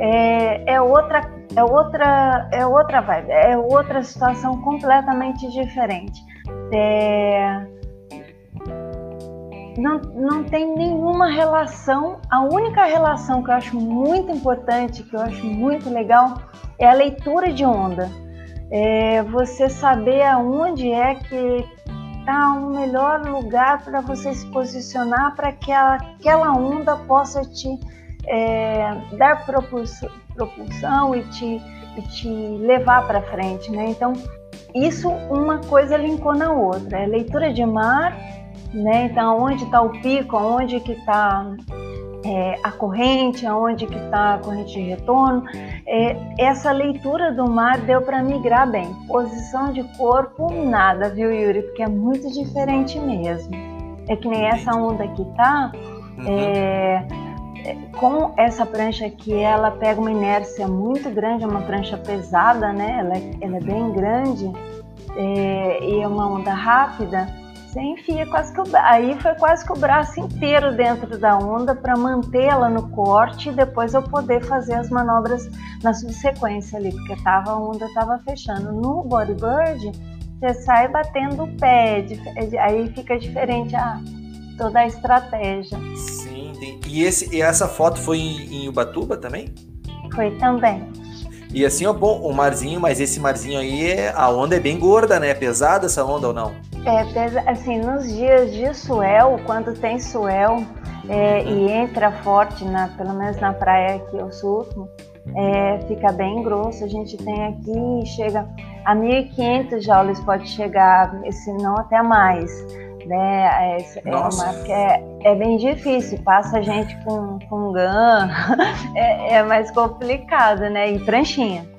é, é, outra, é outra, é outra vibe, é outra situação completamente diferente. É, não, não tem nenhuma relação. A única relação que eu acho muito importante, que eu acho muito legal, é a leitura de onda. É você saber aonde é que está o melhor lugar para você se posicionar para que aquela onda possa te é, dar propulsão, propulsão e, te, e te levar para frente, né? Então, isso uma coisa linkou na outra. É leitura de mar né? Então, onde está o pico, onde que está é, a corrente, aonde que está a corrente de retorno. É, essa leitura do mar deu para migrar bem. Posição de corpo, nada, viu, Yuri? Porque é muito diferente mesmo. É que nem essa onda que tá, uhum. é, é, com essa prancha aqui, ela pega uma inércia muito grande, é uma prancha pesada, né? Ela, é, ela é bem grande é, e é uma onda rápida você enfia quase que o, aí foi quase que o braço inteiro dentro da onda para mantê-la no corte e depois eu poder fazer as manobras na subsequência ali, porque tava, a onda estava fechando. No bodyboard, você sai batendo o pé, aí fica diferente a, toda a estratégia. Sim, e, esse, e essa foto foi em, em Ubatuba também? Foi também. E assim, ó, bom, o marzinho, mas esse marzinho aí, a onda é bem gorda, né? É pesada essa onda ou não? É, assim, nos dias de suel, quando tem suel é, e entra forte, na, pelo menos na praia que eu surfo, é, fica bem grosso. A gente tem aqui, chega a 1.500 joules, pode chegar, se não até mais. Né? É, é, é, é, bem difícil, passa a gente com, com GAN, é, é mais complicado, né? E pranchinha.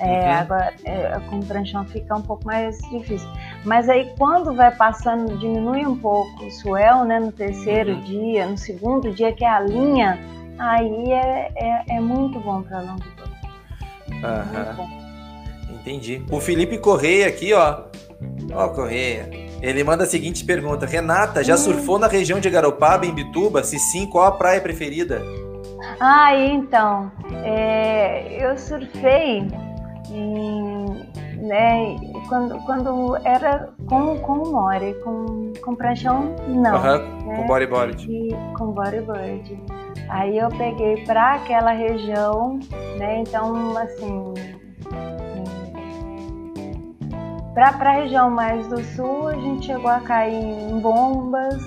É, uhum. Agora, é, com pranchão fica um pouco mais difícil. Mas aí, quando vai passando, diminui um pouco o swell, né? No terceiro uhum. dia, no segundo dia, que é a linha, aí é, é, é muito bom para longboard. Uhum. Entendi. O Felipe Correia aqui, ó. Ó, Correia. Ele manda a seguinte pergunta: Renata, já hum. surfou na região de Garopaba, em Bituba? Se sim, qual a praia preferida? Ah, então. É, eu surfei né, quando, quando era com, com o Mori, com, com pranchão, não. Uhum, né? Com bodyboard. E, com bodyboard. Aí eu peguei para aquela região, né? Então, assim, para a região mais do sul, a gente chegou a cair em bombas.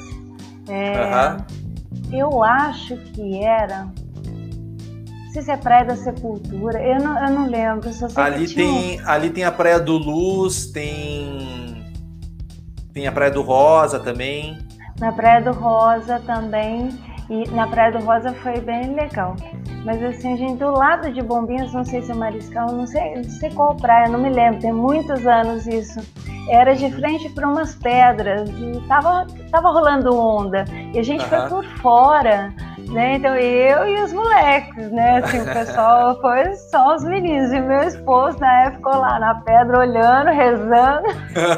É, uhum. Eu acho que era não sei se é Praia da Sepultura, eu não, eu não lembro. ali, tem, um... ali tem a Praia do Luz, tem, tem a Praia do Rosa também. Na Praia do Rosa também. E na Praia do Rosa foi bem legal. Mas assim, gente, do lado de Bombinhas, não sei se é Mariscal, não sei, não sei qual praia, não me lembro, tem muitos anos isso. Era de frente para umas pedras e tava, tava rolando onda. E a gente foi por fora né? Então eu e os moleques, né? Assim, o pessoal foi só os meninos. E meu esposo na época ficou lá na pedra olhando, rezando,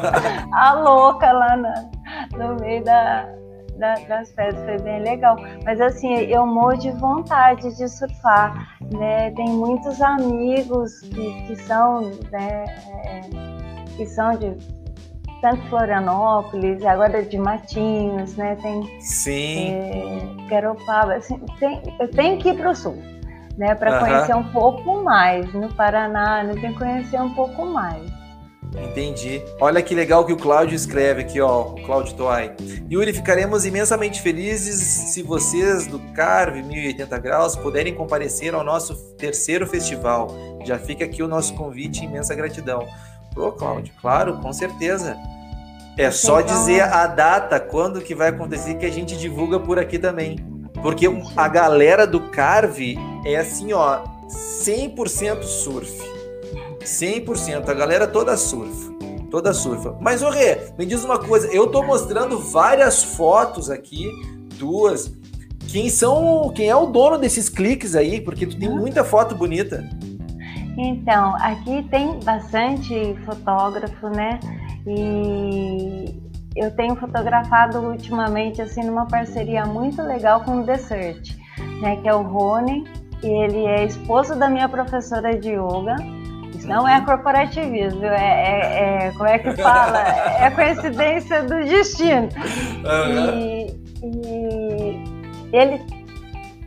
a louca lá na, no meio da, da, das pedras. Foi bem legal. Mas assim, eu morro de vontade de surfar. Né? Tem muitos amigos que, que são, né? É, que são de tanto Florianópolis, agora de Matinhos, né? Tem Sim. É, Garopaba, assim, tem, eu tenho que ir para o sul, né? Para conhecer um pouco mais. No Paraná, né? Tem que conhecer um pouco mais. Entendi. Olha que legal que o Cláudio escreve aqui, ó, o Cláudio Toai. Yuri, ficaremos imensamente felizes se vocês do Carve 1080 Graus puderem comparecer ao nosso terceiro festival. Já fica aqui o nosso convite, imensa gratidão. Ô, Cláudio, claro, com certeza. É só dizer a data, quando que vai acontecer, que a gente divulga por aqui também. Porque a galera do Carve é assim, ó, 100% surf. 100%, a galera toda surfa. Toda surfa. Mas, ô Rê, me diz uma coisa, eu tô mostrando várias fotos aqui, duas. Quem são, quem é o dono desses cliques aí? Porque tu tem muita foto bonita. Então, aqui tem bastante fotógrafo, né? E eu tenho fotografado ultimamente assim numa parceria muito legal com o Desert, né? Que é o Rony, ele é esposo da minha professora de yoga. Não é uhum. corporativismo, é, é, é como é que fala? É coincidência do destino. E, e ele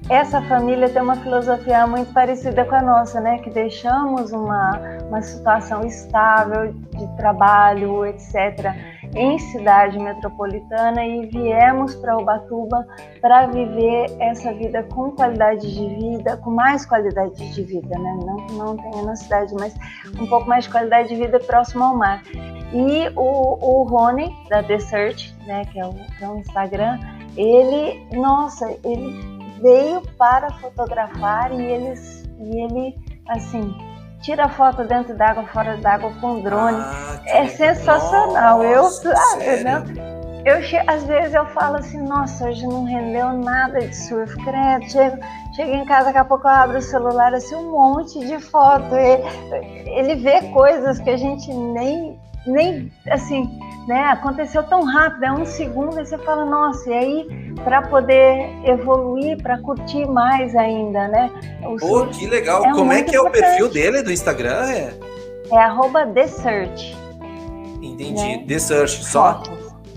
essa família tem uma filosofia muito parecida com a nossa, né? Que deixamos uma, uma situação estável de trabalho, etc., em cidade metropolitana e viemos para Ubatuba para viver essa vida com qualidade de vida, com mais qualidade de vida, né? Não, não tem na cidade, mas um pouco mais de qualidade de vida próximo ao mar. E o, o Rony, da Desert, né? Que é o, que é o Instagram, ele, nossa, ele veio para fotografar e, eles, e ele, assim, tira foto dentro d'água, fora d'água com drone. Ah, é sensacional. Nossa, eu, ah, eu, eu, às vezes eu falo assim, nossa, hoje não rendeu nada de surf, credo. Chego, chego em casa, daqui a pouco eu abro o celular, assim, um monte de foto. Ele, ele vê coisas que a gente nem, nem assim, né? Aconteceu tão rápido, é um segundo, e você fala, nossa, e aí para poder evoluir, para curtir mais ainda, né? O Pô, que legal! É Como é que é importante. o perfil dele do Instagram? É, é arroba TheSearch. Entendi, né? The Search, só?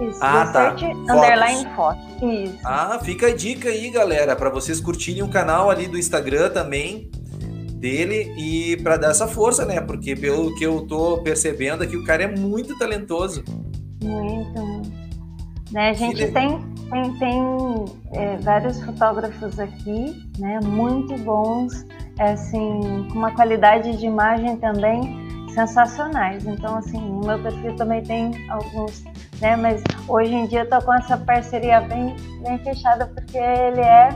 Isso, ah, The tá. Search, underline foto. Isso. Ah, fica a dica aí, galera, para vocês curtirem o canal ali do Instagram também. Dele e para dar essa força, né? Porque pelo que eu tô percebendo aqui, o cara é muito talentoso. Muito. Né, a gente tem, tem, tem é, vários fotógrafos aqui, né? Muito bons, é, assim, com uma qualidade de imagem também sensacionais. Então, assim, no meu perfil também tem alguns, né? Mas hoje em dia eu tô com essa parceria bem, bem fechada porque ele é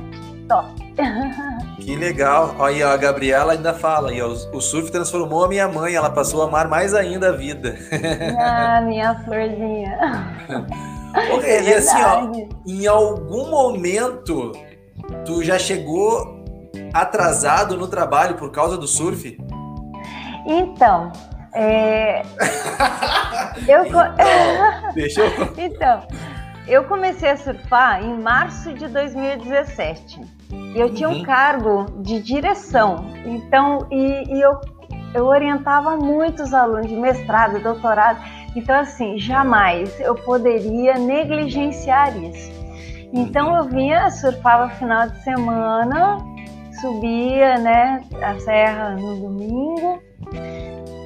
top. Que legal. Aí a Gabriela ainda fala, e o surf transformou a minha mãe, ela passou a amar mais ainda a vida. Ah, minha florzinha. É e assim, ó, em algum momento tu já chegou atrasado no trabalho por causa do surf? Então, é... eu... então, deixa eu... então, eu comecei a surfar em março de 2017. E eu tinha uhum. um cargo de direção. Então, e, e eu, eu orientava muitos alunos de mestrado, doutorado. Então, assim, jamais eu poderia negligenciar isso. Então, uhum. eu vinha, surfava final de semana, subia, né, a serra no domingo,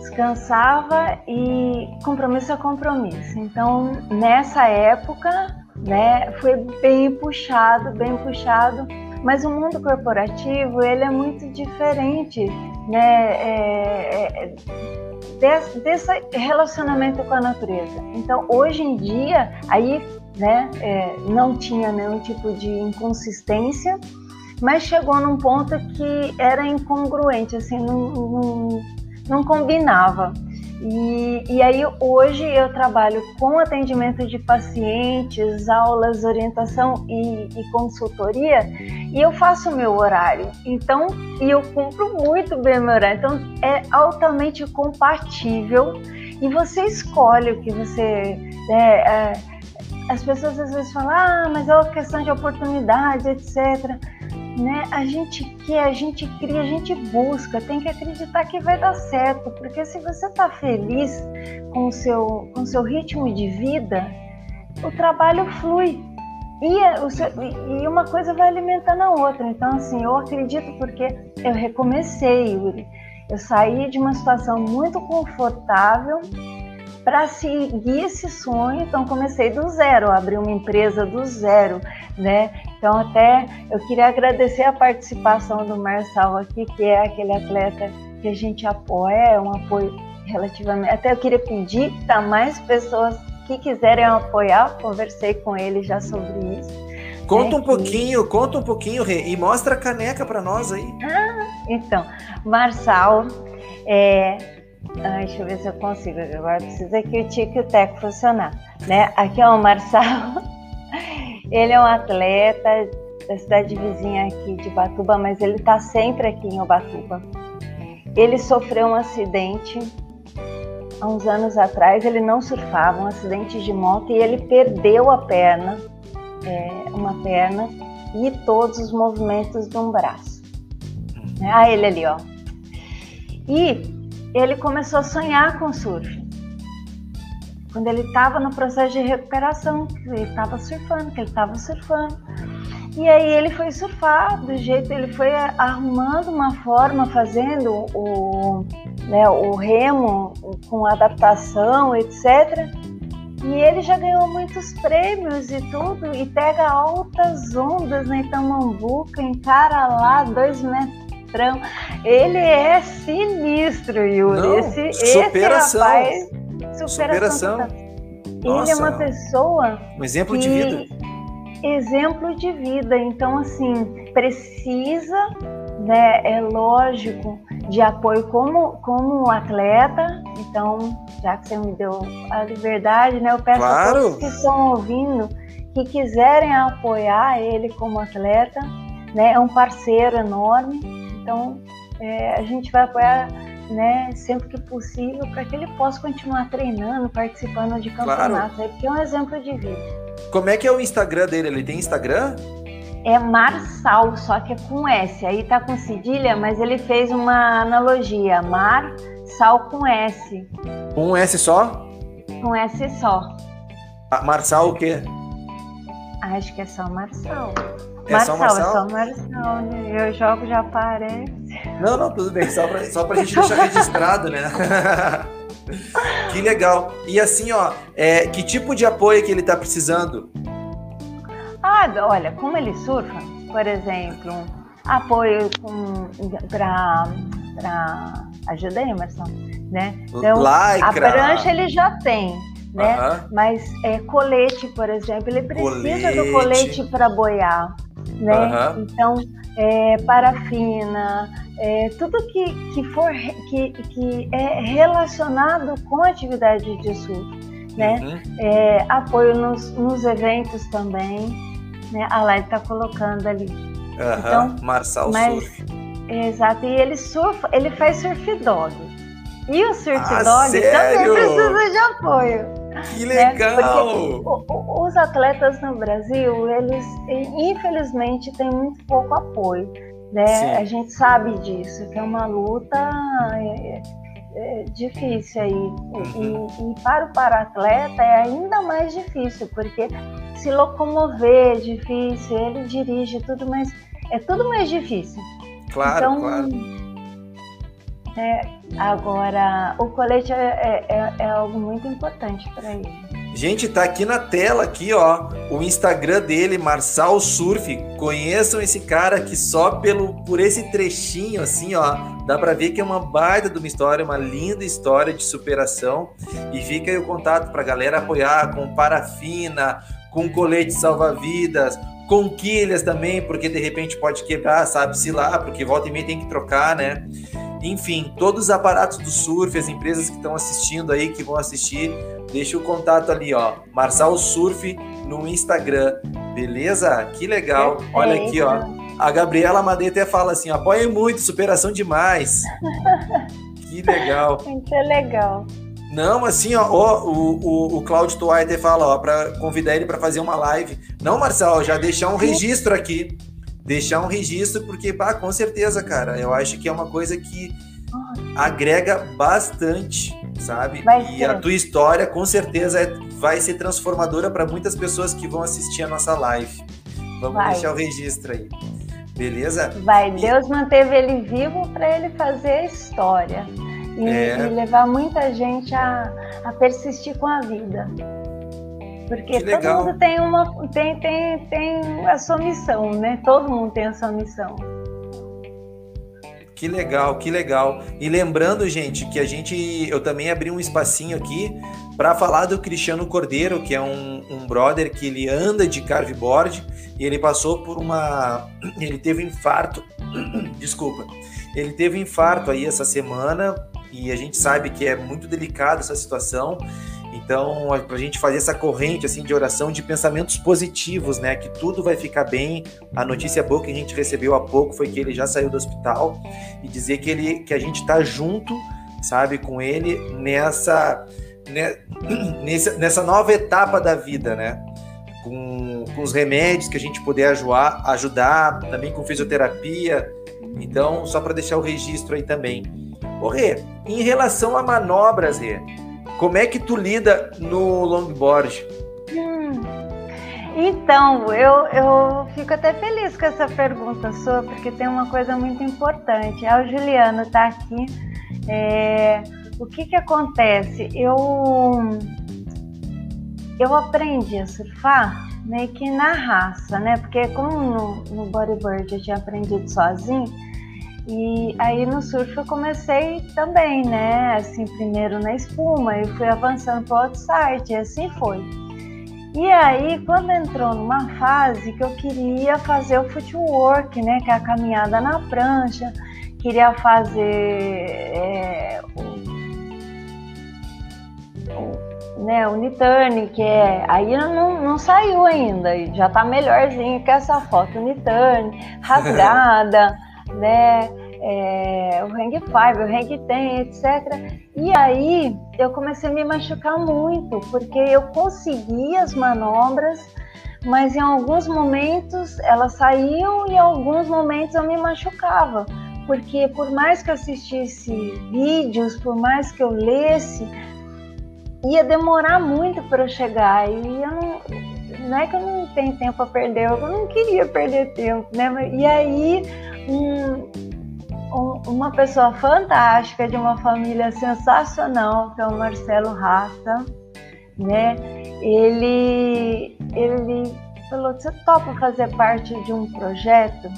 descansava e compromisso é compromisso. Então, nessa época, né, foi bem puxado, bem puxado, mas o mundo corporativo, ele é muito diferente, né, é, é, desse, desse relacionamento com a natureza. Então, hoje em dia, aí, né, é, não tinha nenhum tipo de inconsistência, mas chegou num ponto que era incongruente, assim, não, não, não combinava. E, e, aí hoje eu trabalho com atendimento de pacientes, aulas, orientação e, e, consultoria e eu faço o meu horário. Então, e eu cumpro muito bem meu horário. Então, é altamente compatível e você escolhe o que você. Né, é, as pessoas às vezes falam, ah, mas é uma questão de oportunidade, etc né? A gente quer, a gente cria, a gente busca, tem que acreditar que vai dar certo, porque se você está feliz com o seu, com o seu ritmo de vida, o trabalho flui. E, seu, e uma coisa vai alimentando a outra. Então, assim, eu acredito porque eu recomecei, Yuri. Eu saí de uma situação muito confortável para seguir esse sonho, então comecei do zero, abri uma empresa do zero, né? Então até eu queria agradecer a participação do Marçal aqui, que é aquele atleta que a gente apoia, é um apoio relativamente. Até eu queria pedir para mais pessoas que quiserem apoiar, conversei com ele já sobre isso. Conta um pouquinho, conta um pouquinho, Rê, e mostra a caneca para nós aí. Ah, então, Marçal é, ah, deixa eu ver se eu consigo. Agora precisa que o Tico e o Teco funcionar. Né? Aqui é o Marçal. Ele é um atleta da cidade vizinha aqui de Batuba, mas ele está sempre aqui em Ubatuba. Ele sofreu um acidente há uns anos atrás. Ele não surfava, um acidente de moto, e ele perdeu a perna, é, uma perna, e todos os movimentos de um braço. Ah, ele ali, ó. E ele começou a sonhar com surf. Quando ele estava no processo de recuperação, ele estava surfando, que ele estava surfando. E aí ele foi surfar do jeito, ele foi arrumando uma forma, fazendo o, né, o remo com adaptação, etc. E ele já ganhou muitos prêmios e tudo, e pega altas ondas na Itamambuca, encara lá dois metros Ele é sinistro, Yuri. Não, esse, superação. esse rapaz. Superação. Ele é uma pessoa. Um exemplo de vida. Exemplo de vida. Então, assim, precisa, né? É lógico, de apoio como, como atleta. Então, já que você me deu a liberdade, né? Eu peço claro. a todos que estão ouvindo que quiserem apoiar ele como atleta, né? É um parceiro enorme então, é, a gente vai apoiar né, sempre que possível para que ele possa continuar treinando, participando de campeonatos, claro. porque é um exemplo de vida. Como é que é o Instagram dele? Ele tem Instagram? É Marsal, só que é com S. Aí tá com cedilha, mas ele fez uma analogia. Mar, sal com S. Com um S só? Com S só. Ah, Marsal o quê? Acho que é só Marsal. É só Marçal? É só Marçal, né? Eu jogo, já aparece. Não, não, tudo bem, só pra, só pra gente deixar registrado, né? que legal. E assim, ó, é, que tipo de apoio que ele tá precisando? Ah, olha, como ele surfa, por exemplo, apoio para ajuda aí, Emerson, né? Então, Lycra. a prancha ele já tem, né? Mas é, colete, por exemplo, ele precisa colete. do colete para boiar, né? Uh -huh. Então, é, parafina, é, tudo que, que for que, que é relacionado com a atividade de surf, né? Uhum. É, apoio nos, nos eventos também, né? A Lai está colocando ali. Uhum. Então, Marçal mas, Surf. Exato, e ele surfa, ele faz surf dog. E o surf ah, dog sério? também precisa de apoio. Que né? legal! Né? os atletas no Brasil, eles infelizmente têm muito pouco apoio. Né? A gente sabe disso, que é uma luta é, é, difícil aí. Uhum. E, e, para o para-atleta é ainda mais difícil, porque se locomover é difícil, ele dirige tudo, mas é tudo mais difícil. Claro, então, claro. É, agora, o colete é, é, é algo muito importante para ele. Gente, tá aqui na tela aqui, ó, o Instagram dele, Marçal Surf. Conheçam esse cara que só pelo por esse trechinho assim, ó, dá para ver que é uma baita de uma história, uma linda história de superação. E fica aí o contato pra galera apoiar com parafina, com colete salva-vidas, com quilhas também, porque de repente pode quebrar, sabe-se lá, porque volta e meia tem que trocar, né? Enfim, todos os aparatos do surf, as empresas que estão assistindo aí, que vão assistir, deixa o contato ali, ó. Marçal Surf no Instagram, beleza? Que legal. Olha aqui, ó. A Gabriela Madeira até fala assim: apoia muito, superação demais. que legal. Muito legal. Não, assim, ó, ó o, o, o Claudio Twitter fala, ó, para convidar ele para fazer uma live. Não, Marcelo, já deixar um registro aqui deixar um registro, porque, pá, com certeza, cara, eu acho que é uma coisa que agrega bastante, sabe? e a tua história, com certeza, é, vai ser transformadora para muitas pessoas que vão assistir a nossa live. Vamos vai. deixar o registro aí. Beleza? Vai, Deus manteve ele vivo para ele fazer a história e, é... e levar muita gente a, a persistir com a vida. Porque todo mundo tem uma tem, tem, tem a sua missão, né? Todo mundo tem a sua missão. Que legal, que legal. E lembrando, gente, que a gente eu também abri um espacinho aqui para falar do Cristiano Cordeiro, que é um, um brother que ele anda de carveboard e ele passou por uma ele teve um infarto. Desculpa. Ele teve um infarto aí essa semana e a gente sabe que é muito delicado essa situação então, para a gente fazer essa corrente assim de oração, de pensamentos positivos, né? Que tudo vai ficar bem. A notícia boa que a gente recebeu há pouco foi que ele já saiu do hospital e dizer que ele, que a gente está junto, sabe, com ele nessa, né, nessa, nessa nova etapa da vida, né? Com, com os remédios que a gente puder ajudar, ajudar, também com fisioterapia. Então, só para deixar o registro aí também. Ô Rê, em relação a manobras, Rê, como é que tu lida no longboard? Hum. Então, eu, eu fico até feliz com essa pergunta sua, porque tem uma coisa muito importante. Ah, o Juliano está aqui. É, o que que acontece? Eu, eu aprendi a surfar meio que na raça, né? Porque como no, no bodyboard eu tinha aprendido sozinho, e aí no surf eu comecei também, né? Assim, primeiro na espuma, e fui avançando para o outside, e assim foi. E aí, quando entrou numa fase que eu queria fazer o footwork, né? Que é a caminhada na prancha, queria fazer é, o, né, o Niturn, que é. Aí não, não saiu ainda, já tá melhorzinho que essa foto, Niturn, rasgada né? É, o hang five, o hang ten, etc. E aí eu comecei a me machucar muito, porque eu conseguia as manobras, mas em alguns momentos elas saíam e em alguns momentos eu me machucava. Porque por mais que eu assistisse vídeos, por mais que eu lesse, ia demorar muito para eu chegar. E eu não, não é que eu não tenho tempo a perder, eu não queria perder tempo, né? E aí um, um, uma pessoa fantástica, de uma família sensacional, que é o Marcelo Rasta, né? Ele, ele falou: você topa fazer parte de um projeto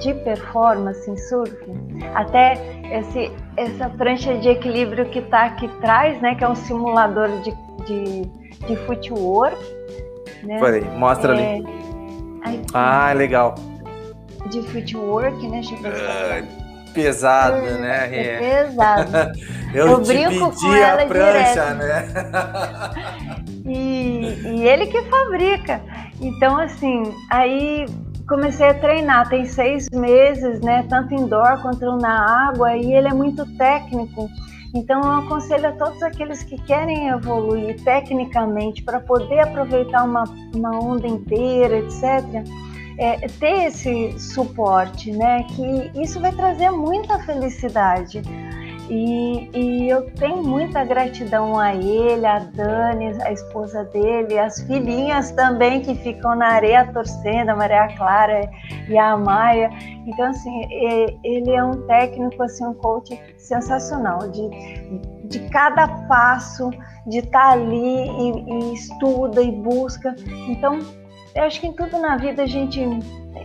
de performance em surf? Até esse, essa prancha de equilíbrio que está aqui atrás, né? Que é um simulador de, de, de footwork. Né? Peraí, mostra é, ali. Aqui, ah, legal. De footwork, né? Uh, pesado, é, né? É, é pesado. eu, eu brinco com ela a prancha, direto. né? e, e ele que fabrica. Então, assim, aí comecei a treinar, tem seis meses, né? Tanto indoor quanto na água, e ele é muito técnico. Então, eu aconselho a todos aqueles que querem evoluir tecnicamente para poder aproveitar uma, uma onda inteira, etc é, ter esse suporte, né? Que isso vai trazer muita felicidade. E, e, eu tenho muita gratidão a ele, a Dani, a esposa dele, as filhinhas também que ficam na areia torcendo, a Maria Clara e a Maia. Então, assim, ele é um técnico, assim, um coach sensacional, de, de cada passo, de estar tá ali e, e estuda e busca. Então, eu acho que em tudo na vida a gente,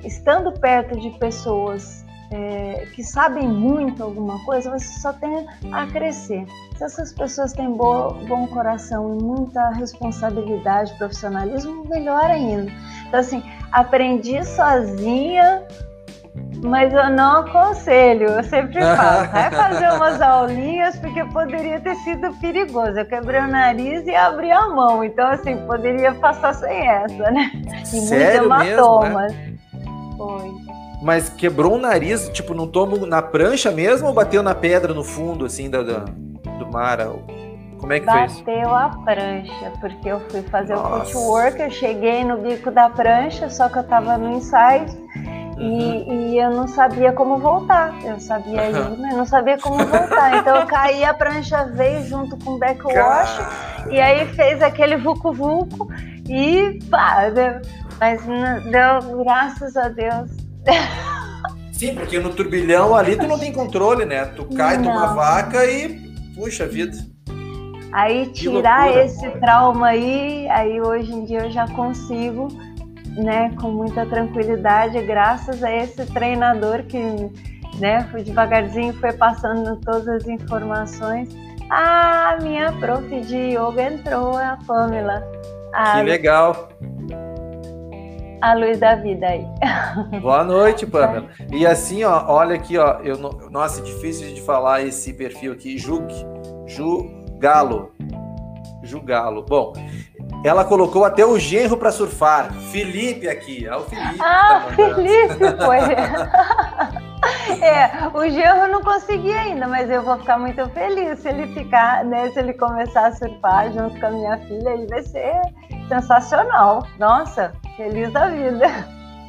estando perto de pessoas é, que sabem muito alguma coisa, você só tem a crescer. Se essas pessoas têm bo, bom coração e muita responsabilidade, profissionalismo, melhor ainda. Então, assim, aprendi sozinha mas eu não aconselho, eu sempre falo, vai fazer umas aulinhas porque poderia ter sido perigoso. Eu quebrei o nariz e abri a mão, então assim, poderia passar sem essa, né? E Sério hematomas. Mesmo, né? Foi. Mas quebrou o nariz, tipo, não tomo na prancha mesmo ou bateu na pedra no fundo, assim, do, do mar? Como é que Bateu fez? Bateu a prancha, porque eu fui fazer Nossa. o footwork, eu cheguei no bico da prancha, só que eu tava no inside e, e, eu não sabia como voltar. Eu sabia ir, mas não sabia como voltar. Então eu caí, a prancha veio junto com o backwash e aí fez aquele vucu-vucu e pá, deu, mas deu graças a Deus. Sim, porque no turbilhão ali tu não tem controle, né? Tu cai, não. toma vaca e puxa vida. Aí tirar esse trauma aí, aí hoje em dia eu já consigo né, com muita tranquilidade, graças a esse treinador que, né, foi devagarzinho foi passando todas as informações. Ah, minha prof de yoga entrou, a Pamela. A que legal. A luz da vida aí. Boa noite, Pamela. E assim, ó, olha aqui, ó, eu nossa, é difícil de falar esse perfil aqui, Jug, Jugalo. Jugalo. Bom, ela colocou até o genro para surfar. Felipe aqui. É o Felipe. Ah, tá Felipe foi. é, o genro eu não consegui ainda, mas eu vou ficar muito feliz se ele ficar, né? Se ele começar a surfar junto com a minha filha, ele vai ser sensacional. Nossa, feliz da vida.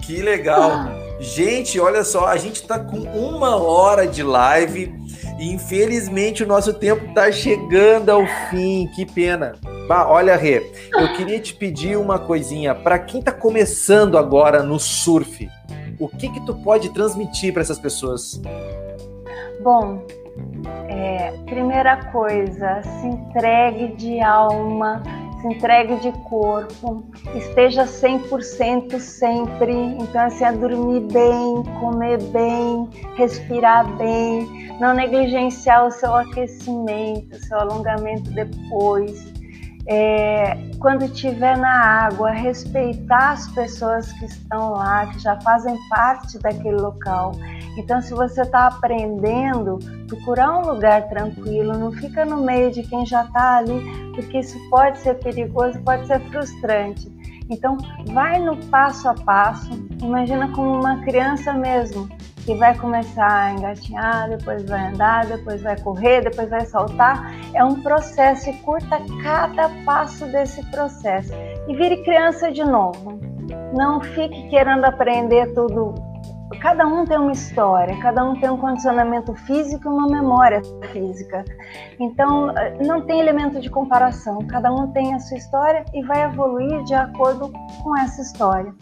Que legal. Gente, olha só, a gente está com uma hora de live e infelizmente o nosso tempo está chegando ao fim. Que pena. Bah, olha, Rê, eu queria te pedir uma coisinha. Para quem está começando agora no surf, o que que tu pode transmitir para essas pessoas? Bom, é, primeira coisa, se entregue de alma, se entregue de corpo, esteja 100% sempre. Então, assim, a dormir bem, comer bem, respirar bem, não negligenciar o seu aquecimento, o seu alongamento depois é, quando estiver na água, respeitar as pessoas que estão lá, que já fazem parte daquele local. Então, se você está aprendendo, procurar um lugar tranquilo, não fica no meio de quem já está ali, porque isso pode ser perigoso, pode ser frustrante. Então, vai no passo a passo, imagina como uma criança mesmo que vai começar a engatinhar, depois vai andar, depois vai correr, depois vai saltar. É um processo e curta cada passo desse processo. E vire criança de novo. Não fique querendo aprender tudo. Cada um tem uma história, cada um tem um condicionamento físico e uma memória física. Então, não tem elemento de comparação. Cada um tem a sua história e vai evoluir de acordo com essa história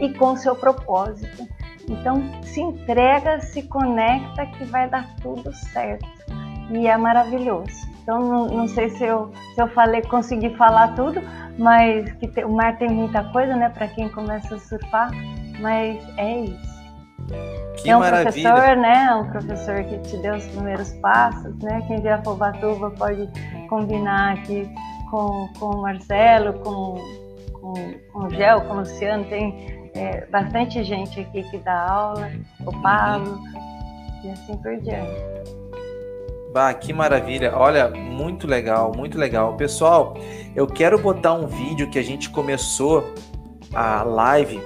e com seu propósito. Então, se entrega, se conecta que vai dar tudo certo. E é maravilhoso. Então, não, não sei se eu, se eu falei, consegui falar tudo, mas que te, o mar tem muita coisa, né, para quem começa a surfar, mas é isso. Que é um maravilha. professor, né? Um professor que te deu os primeiros passos, né? Quem vier a Fobatuba pode combinar aqui com, com o Marcelo, com, com, com o Gel, com o Luciano, tem é, bastante gente aqui que dá aula, o Paulo, e assim por diante. Bah, que maravilha. Olha, muito legal, muito legal. Pessoal, eu quero botar um vídeo que a gente começou a live.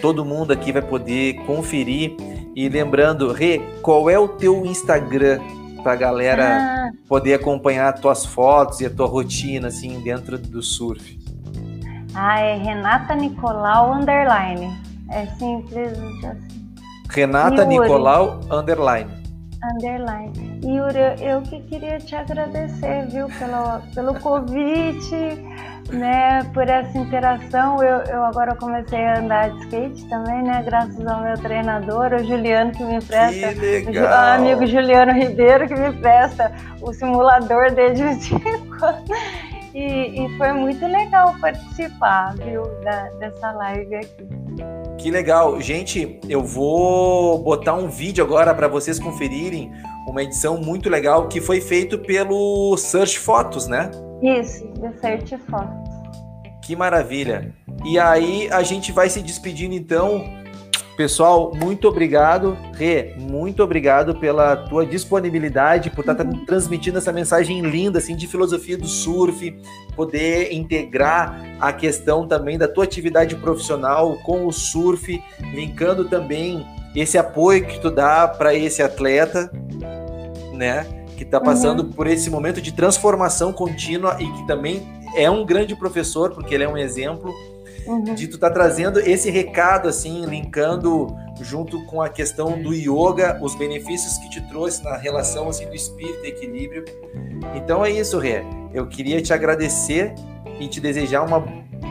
Todo mundo aqui vai poder conferir. E lembrando, Rê, qual é o teu Instagram pra galera ah. poder acompanhar as tuas fotos e a tua rotina, assim, dentro do surf? Ah, é Renata Nicolau Underline. É simples assim. Renata Nicolau Underline. Underline. Yuri, eu que queria te agradecer, viu, pelo, pelo convite, né, por essa interação. Eu, eu agora comecei a andar de skate também, né, graças ao meu treinador, o Juliano, que me empresta. Que. O amigo Juliano Ribeiro, que me empresta o simulador dele de vez em quando. E, e foi muito legal participar, viu, da, dessa live aqui. Que legal. Gente, eu vou botar um vídeo agora para vocês conferirem uma edição muito legal que foi feito pelo Search Fotos, né? Isso, The Search Fotos. Que maravilha. E aí a gente vai se despedindo então Pessoal, muito obrigado. Rê, muito obrigado pela tua disponibilidade, por estar uhum. transmitindo essa mensagem linda assim de filosofia do surf, poder integrar a questão também da tua atividade profissional com o surf, linkando também esse apoio que tu dá para esse atleta, né, que está passando uhum. por esse momento de transformação contínua e que também é um grande professor, porque ele é um exemplo uhum. de tu tá trazendo esse recado, assim, linkando junto com a questão do yoga, os benefícios que te trouxe na relação, assim, do espírito e equilíbrio. Então é isso, Rê. Eu queria te agradecer e te desejar uma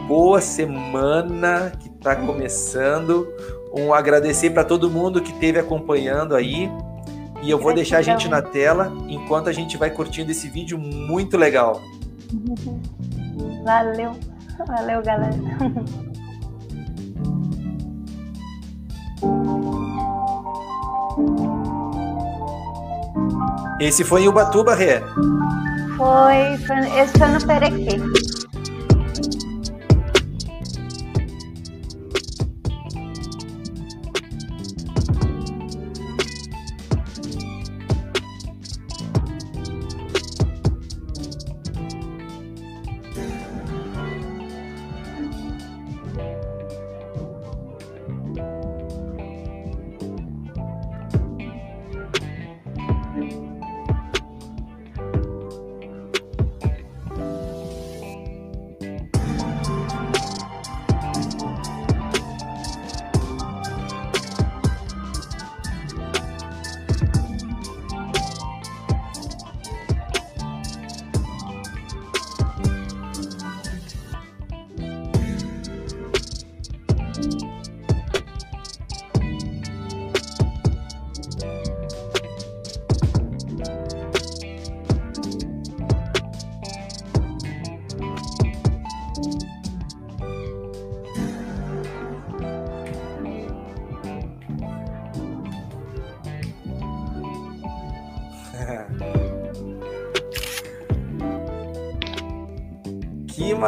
boa semana que está começando. Um agradecer para todo mundo que esteve acompanhando aí. E eu vou deixar a gente na tela enquanto a gente vai curtindo esse vídeo muito legal. Valeu. Valeu, galera. Esse foi em Ubatuba, Rê? Foi, foi esse foi no Perequê.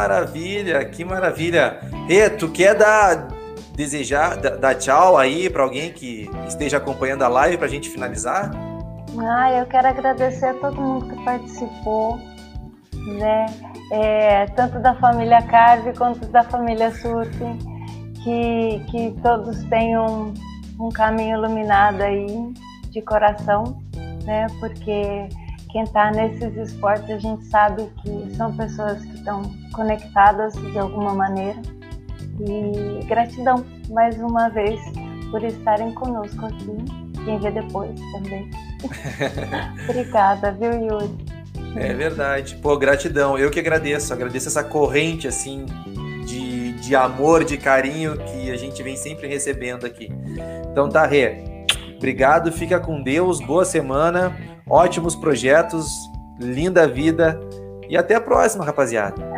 Maravilha, que maravilha. Rê, tu quer dar desejar dar tchau aí para alguém que esteja acompanhando a live para a gente finalizar? Ah, eu quero agradecer a todo mundo que participou, né? É, tanto da família Carve quanto da família Surf, que, que todos tenham um caminho iluminado aí de coração, né? Porque quem está nesses esportes a gente sabe que são pessoas que estão conectadas de alguma maneira. E gratidão mais uma vez por estarem conosco aqui. Quem vê depois também. Obrigada, viu, Yuri? É verdade. Pô, gratidão. Eu que agradeço. Agradeço essa corrente, assim, de, de amor, de carinho que a gente vem sempre recebendo aqui. Então tá, Rê. Obrigado, fica com Deus, boa semana, ótimos projetos, linda vida e até a próxima, rapaziada.